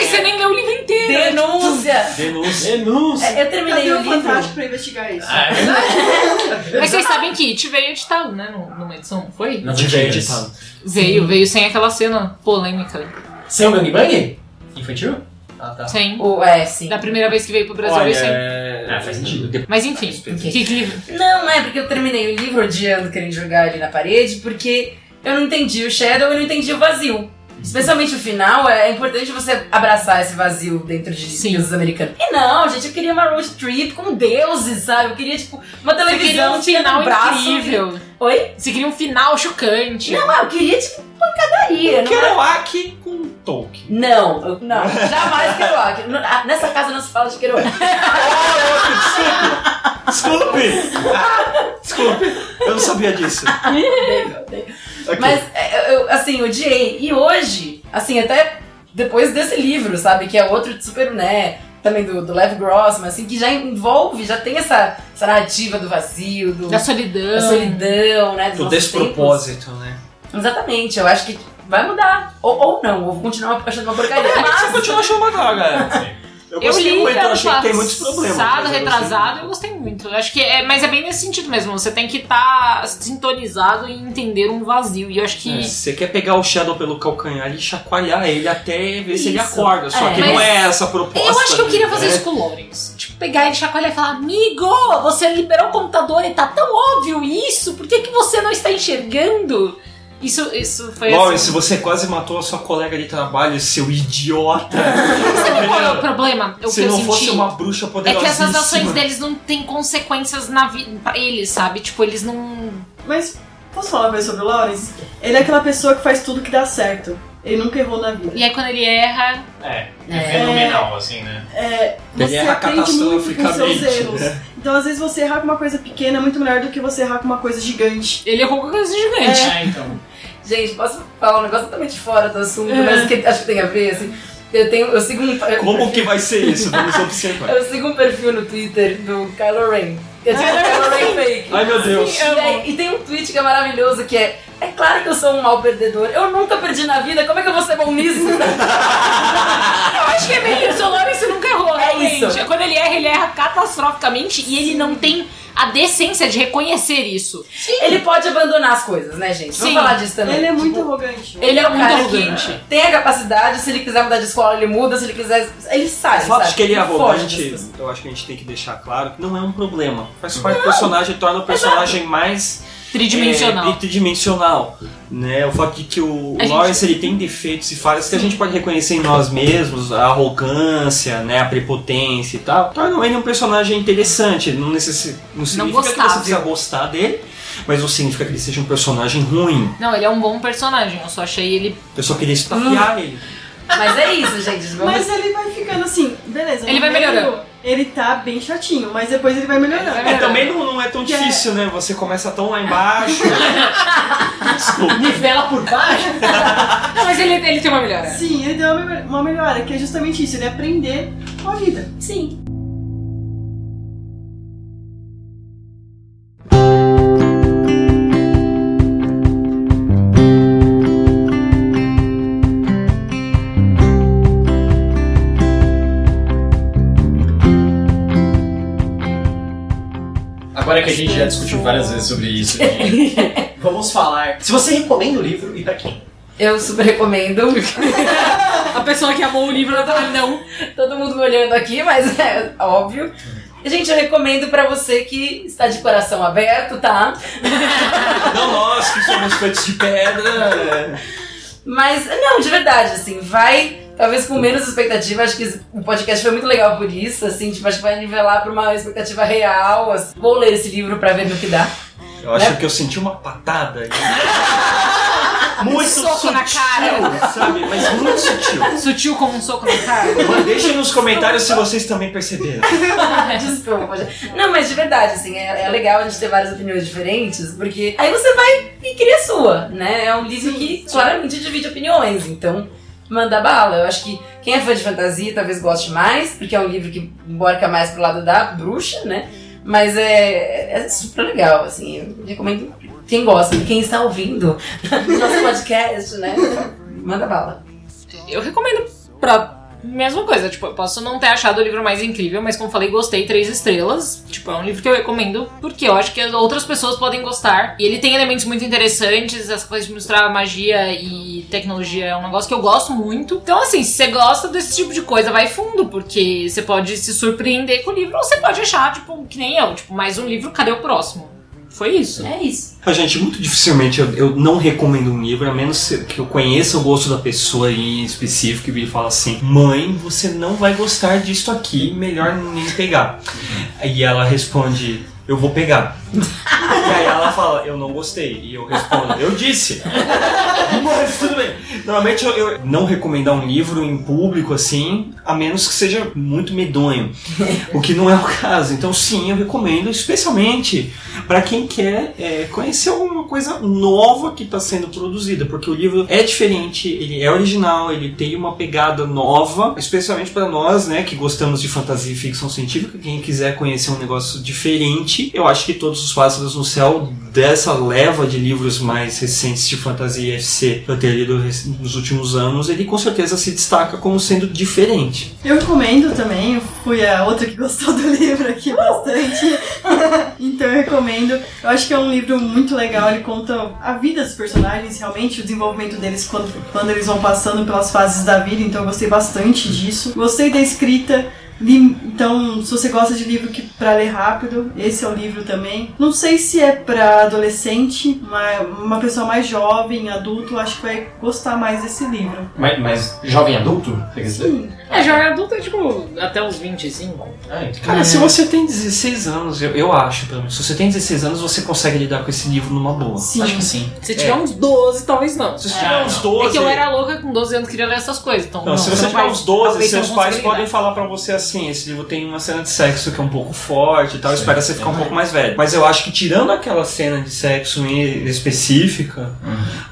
Você nem leu o livro inteiro. Denúncia. Denúncia. Denúncia. É, Eu terminei Cadê o o livro. Fantástico pra investigar isso? Ah, é. Mas vocês sabem que It veio editado, né? num- Numa edição, não foi? Não Tiver tinha editado. Veio, veio sem aquela cena polêmica. Sem o gangbang? Infantil? Ah, tá. Sem. O, é, sim. Da primeira vez que veio pro Brasil, Olha, veio sem. é... Ah, faz sentido. Mas enfim, que livro? Não, não é porque eu terminei o livro odiando, querendo jogar ali na parede, porque eu não entendi o Shadow e não entendi o vazio. Especialmente o final, é importante você abraçar esse vazio dentro de Sim. deuses americanos. E não, gente, eu queria uma road trip com deuses, sabe? Eu queria, tipo, uma Você queria televisão um final no braço. incrível. Oi? Você queria um final chocante. Não, eu queria, tipo, pancadaria. Não, era- Kerouac com Tolkien. não, eu- não, jamais Kerouac. Não, ah, Nessa casa não se fala de Kerouac. Desculpe! Desculpe, eu não sabia disso. Ok. Mas, é, eu, assim, odiei. E hoje, assim, até depois desse livro, sabe? Que é outro de super, né? Também do, do Lev Grossman, assim, que já envolve, já tem essa, essa narrativa do vazio, do, Da solidão. da solidão, né? Do despropósito, né? tempos. Exatamente, eu acho que vai mudar. Ou, ou não, ou vou continuar achando uma porcaria. Você Mas, continua achando uma droga. Eu Eu gostei li muito, eu achei que tem muitos problemas. passado, eu retrasado, eu gostei muito. Eu acho que é, mas é bem nesse sentido mesmo. Você tem que estar sintonizado e entender um vazio. E eu acho que Você quer pegar o Shadow pelo calcanhar e chacoalhar ele até ver se ele Isso. acorda. Só É. que não é essa a proposta. Eu acho que eu queria fazer né? isso com o Lawrence. Tipo, pegar ele, chacoalhar e falar: Amigo, você liberou o computador e tá tão óbvio isso, por que, que você não está enxergando? Isso, isso foi Lawrence, assim. você quase matou a sua colega de trabalho, seu idiota. Sabe qual é o problema? O Se que eu não senti fosse uma bruxa é poderosíssima. que essas ações deles não têm consequências na vida pra eles, sabe? Tipo, eles não. Mas, posso falar uma coisa sobre o Lawrence? Ele é aquela pessoa que faz tudo que dá certo. Ele nunca errou na vida. E aí quando ele erra. É, É. é fenomenal, assim, né? É, Ele você erra aprende muito com seus erros. né? Então, às vezes, você errar com uma coisa pequena é muito melhor do que você errar com uma coisa gigante. Ele errou com coisa gigante. É, então. Gente, posso falar um negócio totalmente fora do assunto, É. mas que acho que tem a ver, assim. Eu tenho, eu sigo um. Como que vai ser isso? Vamos observar. Eu sigo um perfil no Twitter do Kylo Ren. Que é tipo Kylo Ren fake. Ai meu Deus. E, e tem um tweet que é maravilhoso que é É claro que eu sou um mau perdedor. Eu nunca perdi na vida, como é que eu vou ser bom nisso? Eu acho que é bem isso, o Lawrence nunca errou, É realmente. isso. Quando ele erra, ele erra catastroficamente e ele não tem a decência de reconhecer isso. Ele pode abandonar as coisas, né, gente? Sim. Vamos falar disso também. Ele é muito Tipo, arrogante. Ele é um muito cara arrogante. que tem a capacidade, se ele quiser mudar de escola, ele muda, se ele quiser. Ele sai. O fato sabe? de que ele é arrogante, eu acho que a gente tem que deixar claro que não é um problema. Faz parte do personagem, torna o personagem mais Tridimensional. É, tridimensional. Né? O fato de que o A gente- Lawrence ele tem defeitos e falhas que a gente pode reconhecer em nós mesmos, a arrogância, né? a prepotência e tal, tornam ele um personagem interessante. Não, necessi... não significa que você precisa gostar dele, mas não significa que ele seja um personagem ruim. Não, ele é um bom personagem. Eu só achei ele. Eu só queria estapear ele. Mas é isso, gente. Vamos... Mas ele vai ficando assim, beleza. Ele vai meio, melhorando. Ele tá bem chatinho, mas depois ele vai melhorando. É, também não, não é tão Que é- difícil, né? Você começa tão lá embaixo. Desculpa. Nivela por baixo. Não, mas ele, ele tem uma melhora. Sim, ele deu uma melhora- uma melhora, que é justamente isso, ele aprender com a vida. Sim. Gente já discutiu várias vezes sobre isso, gente, vamos falar. Se você recomenda o livro e pra quem? Eu super recomendo. A pessoa que amou o livro, ela tá não. Todo mundo me olhando aqui, mas é óbvio. Gente, eu recomendo pra você que está de coração aberto, tá? Não nós que somos feitos de pedra. Mas, não, de verdade, assim, vai talvez com menos expectativa. Acho que o podcast foi muito legal por isso, assim, tipo, acho que vai nivelar pra uma expectativa real. assim. Vou ler esse livro pra ver no que dá. Eu acho Né? que eu senti uma patada. Muito soco sutil, na cara. sabe? Mas muito sutil. Sutil como um soco na cara. Deixem nos comentários se vocês também perceberam. Desculpa, gente. Não, mas de verdade, assim, é, é legal a gente ter várias opiniões diferentes, porque aí você vai e cria a sua, né? É um livro que claramente divide opiniões, então manda bala. Eu acho que quem é fã de fantasia talvez goste mais, porque é um livro que embarca mais pro lado da bruxa, né? Mas é, é super legal, assim, eu recomendo quem gosta, quem está ouvindo nosso podcast, né? Manda bala. Eu recomendo pra. Mesma coisa, tipo, eu posso não ter achado o livro mais incrível, mas como falei, gostei três estrelas. Tipo, é um livro que eu recomendo porque eu acho que outras pessoas podem gostar. E ele tem elementos muito interessantes, essa coisa de misturar magia e tecnologia é um negócio que eu gosto muito. Então, assim, se você gosta desse tipo de coisa, vai fundo, porque você pode se surpreender com o livro, ou você pode achar, tipo, que nem eu, tipo, mais um livro, cadê o próximo? Foi isso. É isso. Ah, Gente, muito dificilmente eu, eu não recomendo um livro, a menos que eu conheça o gosto da pessoa em específico e ele fala assim: Mãe, você não vai gostar disso aqui, melhor nem pegar. E ela responde: Eu vou pegar. e aí ela fala: Eu não gostei. E eu respondo: Eu disse. Mas tudo bem. Normalmente eu, eu não recomendar um livro em público assim, a menos que seja muito medonho. o que não é o caso. Então, sim, eu recomendo, especialmente para quem quer é, conhecer alguma coisa nova que está sendo produzida, porque o livro é diferente, ele é original, ele tem uma pegada nova, especialmente para nós, né, que gostamos de fantasia e ficção científica. Quem quiser conhecer um negócio diferente, eu acho que todos os pássaros no céu dessa leva de livros mais recentes de fantasia FC que eu tenho lido nos últimos anos, ele com certeza se destaca como sendo diferente. Eu recomendo também, eu fui a outra que gostou do livro aqui bastante. então eu recomendo. Eu acho que é um livro muito legal, ele conta a vida dos personagens, realmente, o desenvolvimento deles quando, quando eles vão passando pelas fases da vida, então eu gostei bastante disso. Gostei da escrita. Li- Então, se você gosta de livro que para ler rápido, esse é o livro também. Não sei se é para adolescente, mas uma pessoa mais jovem, adulto, acho que vai gostar mais desse livro. Mas, mas jovem adulto? Sim. É, jovem adulto é tipo até uns 25. Ah, então. Cara, se você tem 16 anos, eu, eu acho, pelo menos, se você tem 16 anos, você consegue lidar com esse livro numa boa. Sim. Acho que sim. Se tiver uns 12, talvez não. Se você Ah, tiver uns não. 12. É que eu era louca com 12 anos queria ler essas coisas. Então, Não, se você não tiver uns 12, talvez seus eu pais podem falar pra você assim: esse livro tem uma cena de sexo que é um pouco forte e tal, espera você ficar um é. pouco mais velho. Mas eu acho que tirando aquela cena de sexo em- específica,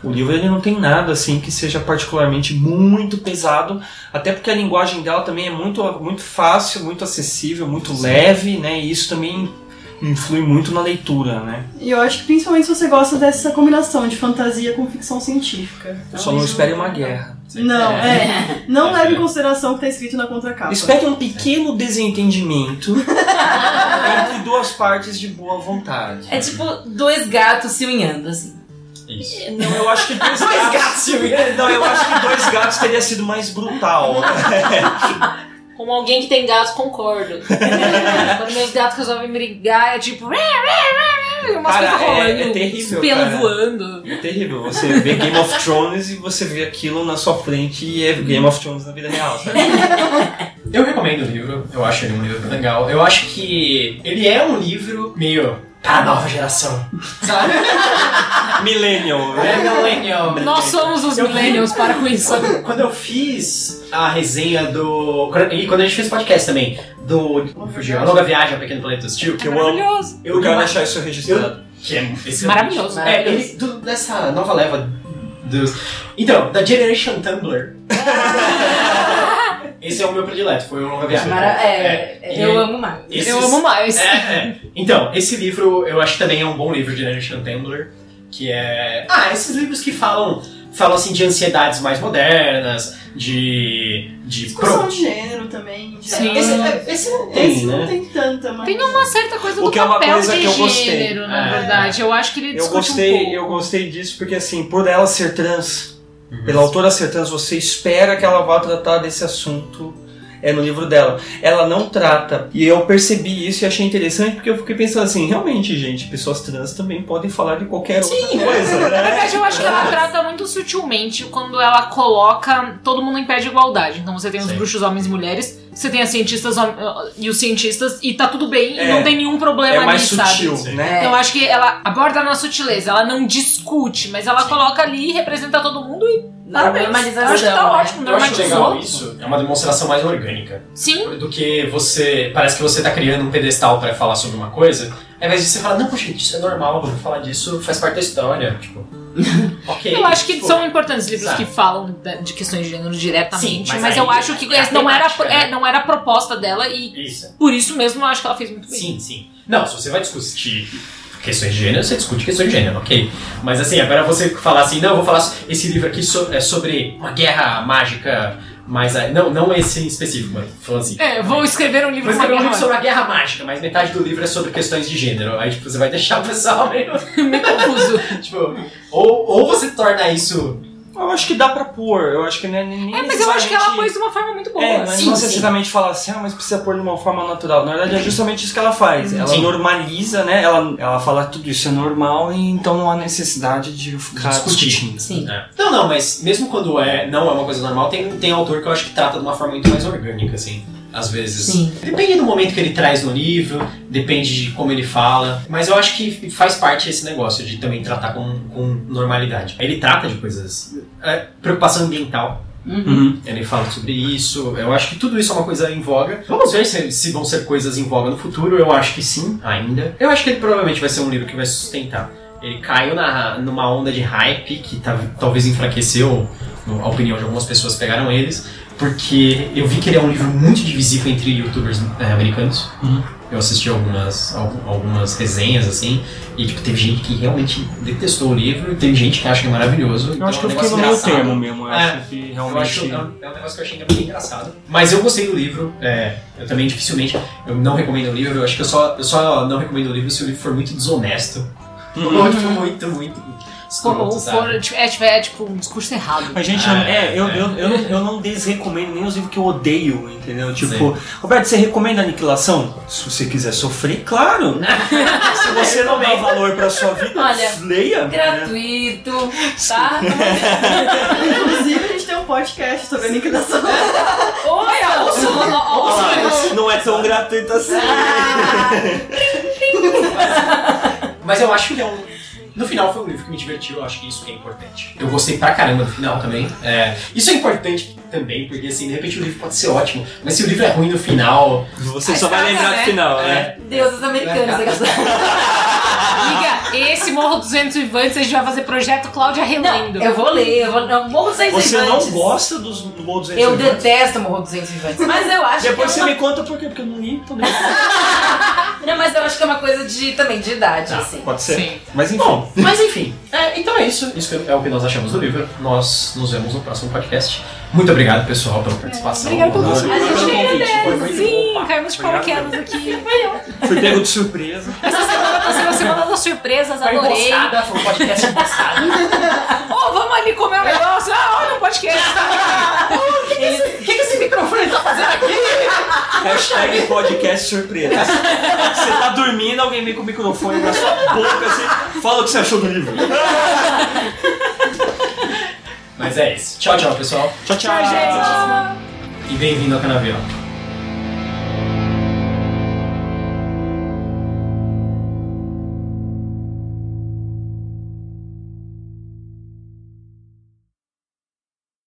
o livro ele não tem nada assim que seja particularmente muito pesado, até porque a linguagem dela também é muito, muito fácil, muito acessível, muito leve, né? E isso também influi muito na leitura, né? E eu acho que principalmente se você gosta dessa combinação de fantasia com ficção científica. É um Só não espere uma guerra. Não, é. Não É. leve em consideração o que tá escrito na contracapa. Espere um pequeno desentendimento entre duas partes de boa vontade. É tipo dois gatos se unhando, assim. Isso. Não, eu acho que dois gatos. Não, eu acho que dois gatos teria sido mais brutal. Como alguém que tem gatos, concordo. Quando meus gatos resolvem brigar, é tipo. Umas Cara, coisas é- rolando. é terrível, os pelos cara. voando. É terrível. Você vê Game of Thrones e você vê aquilo na sua frente e é Game of Thrones na vida real, sabe? Eu recomendo o livro, eu acho ele um livro legal. Eu acho que ele é um livro meio para a nova geração, sabe? Millennial. É millennial. Nós somos os Eu vi- millennials, para com isso. Quando, quando eu fiz a resenha do. E quando a gente fez o podcast também, do. Fugiu, a Longa Viagem ao Pequeno Planeta Hostil, que eu amo. Maravilhoso. Eu quero deixar isso registrado. Que é excelente. Maravilhoso. É, ele, do- dessa nova leva dos. Então, da Generation Tumblr. Esse é o meu predileto, foi o Longa Viagem. Mara- é, e eu amo mais. esses- Eu amo mais. É, é. Então, esse livro eu acho que também é um bom livro de Generation Tumblr, que é. Ah, esses livros que falam. Falam assim de ansiedades mais modernas, de. de Discussão pro- de gênero também. em Sim. Esse, é- esse não tem, Esse não né? tem tanta, mas... Tem uma certa coisa O do que é uma papel coisa de que eu gostei. gênero, na É. verdade. Eu acho que ele Eu discute gostei, um pouco. eu gostei disso porque assim, por ela ser trans, pela autora ser trans, você espera que ela vá tratar desse assunto é no livro dela. Ela não trata. E eu percebi isso e achei interessante porque eu fiquei pensando assim, realmente, gente, pessoas trans também podem falar de qualquer outra coisa, Na né? verdade, eu acho que ela trata muito sutilmente quando ela coloca todo mundo em pé de igualdade. Então você tem os Sim. bruxos homens e mulheres, você tem as cientistas e os cientistas, e tá tudo bem, e É. não tem nenhum problema É mais ali, sutil, sabe? né? Então, eu acho que ela aborda na sutileza, ela não discute, mas ela coloca ali, representa todo mundo e parabéns. Normalização, Eu acho que tá né? ótimo, Eu acho legal isso. É uma demonstração mais orgânica. Sim, do que você. Parece que você tá criando um pedestal pra falar sobre uma coisa, ao invés de você falar, não, gente, isso é normal, vamos falar disso, faz parte da história. Tipo. ok. eu acho que tipo, são importantes livros Exato. que falam de questões de gênero diretamente, Sim, mas mas, eu acho que é não, era, é, né? não era a proposta dela e Isso. por isso mesmo eu acho que ela fez muito bem. Sim, sim. Não, se você vai discutir questões de gênero, você discute questões de gênero, ok. Mas assim, agora você falar assim, não, eu vou falar esse livro aqui so- é sobre uma guerra mágica, mas não, não esse em específico, mas falando assim. É, vou escrever um livro Vou escrever um livro sobre a guerra mágica, mas metade do livro é sobre questões de gênero. Aí, tipo, você vai deixar o pessoal meio. meio confuso. tipo, ou, ou você torna isso. Eu acho que dá pra pôr, eu acho que não é nem É, mas eu acho que ela pôs de uma forma muito boa. É, mas Sim, não necessariamente fala assim, ah, mas precisa pôr de uma forma natural. Na verdade, é justamente isso que ela faz. Ela Sim. normaliza, né? Ela, ela fala tudo isso é normal e então não há necessidade de ficar discutindo. Sim. É. Não, não, mas mesmo quando é, não é uma coisa normal, tem, tem autor que eu acho que trata de uma forma muito mais orgânica, assim. Às vezes. Sim. Depende do momento que ele traz no livro, depende de como ele fala. Mas eu acho que faz parte esse negócio de também tratar com, com normalidade. Ele trata de coisas. é, preocupação ambiental. Uhum. Ele fala sobre isso. Eu acho que tudo isso é uma coisa em voga. Vamos ver se, se vão ser coisas em voga no futuro. Eu acho que sim, ainda. Eu acho que ele provavelmente vai ser um livro que vai sustentar. Ele caiu na, numa onda de hype que tá- talvez enfraqueceu a opinião de algumas pessoas que pegaram eles. Porque eu vi que ele é um livro muito divisivo entre youtubers é, americanos. Uhum. Eu assisti algumas, al- algumas resenhas assim, e tipo, teve gente que realmente detestou o livro, e teve gente que acha que é maravilhoso. Eu acho que é eu um fiquei no engraçado. termo mesmo. Eu É, acho que eu acho, realmente. é um é um negócio que eu achei bem engraçado. Mas eu gostei do livro. é, eu também dificilmente. Eu não recomendo o livro. Eu acho que eu só, eu só não recomendo o livro se o livro for muito desonesto. Ou tipo, muito, muito. escroto, Ou for, tipo, é, tiver, tipo, um discurso errado. Mas, gente, Ah, é, eu, é. Eu, eu, não, eu não desrecomendo nem os livros que eu odeio, entendeu? Tipo, Roberto, você recomenda Aniquilação? Se você quiser sofrer, claro. Se você não dá valor pra sua vida, Olha, leia. né? Gratuito, tá? Inclusive, a gente tem um podcast sobre a aniquilação. Ouça. Olha lá, não é tão gratuito assim. Mas eu acho que é um. No final foi um livro que me divertiu, eu acho que isso que é importante. Eu gostei pra caramba do final também. É, isso é importante também, porque assim, de repente o livro pode ser ótimo, mas se o livro é ruim no final. Você só vai lembrar do né? final, É. né? Deuses americanos, Amiga, Esse Morro dos Ventos Vivantes, a gente vai fazer projeto Cláudia relendo. Eu vou ler, eu vou. Não, Morro dos Ventos Você não Vivantes. gosta dos, do Morro dos Eu Ventos Vivantes? detesto Morro dos Ventos Vivantes. Mas eu acho Depois que você é uma... me conta por quê, porque eu não li, então não. Não, mas eu acho que é uma coisa de também de idade, Ah, assim. pode ser. Sim. Mas enfim. Bom, mas enfim. É, então é isso. Isso é o que nós achamos do livro. Nós nos vemos no próximo podcast. Muito obrigado, pessoal, pela participação. Obrigado pelo Obrigado A gente convite. Muito Sim, bom. caímos de paraquedas aqui. Fui pego de surpresa. Essa semana tá sendo a semana das surpresas, Foi adorei. foi um podcast emboscado. Ô, vamos ali comer um negócio. Ah, olha o podcast. O que, que esse microfone tá fazendo aqui? Hashtag podcast surpresa. Você tá dormindo, alguém vem com o microfone na sua boca assim. Fala o que você achou do livro. Mas é isso. Tchau, tchau, pessoal. Tchau, tchau. Tchau, gente. E bem-vindo ao Canavial.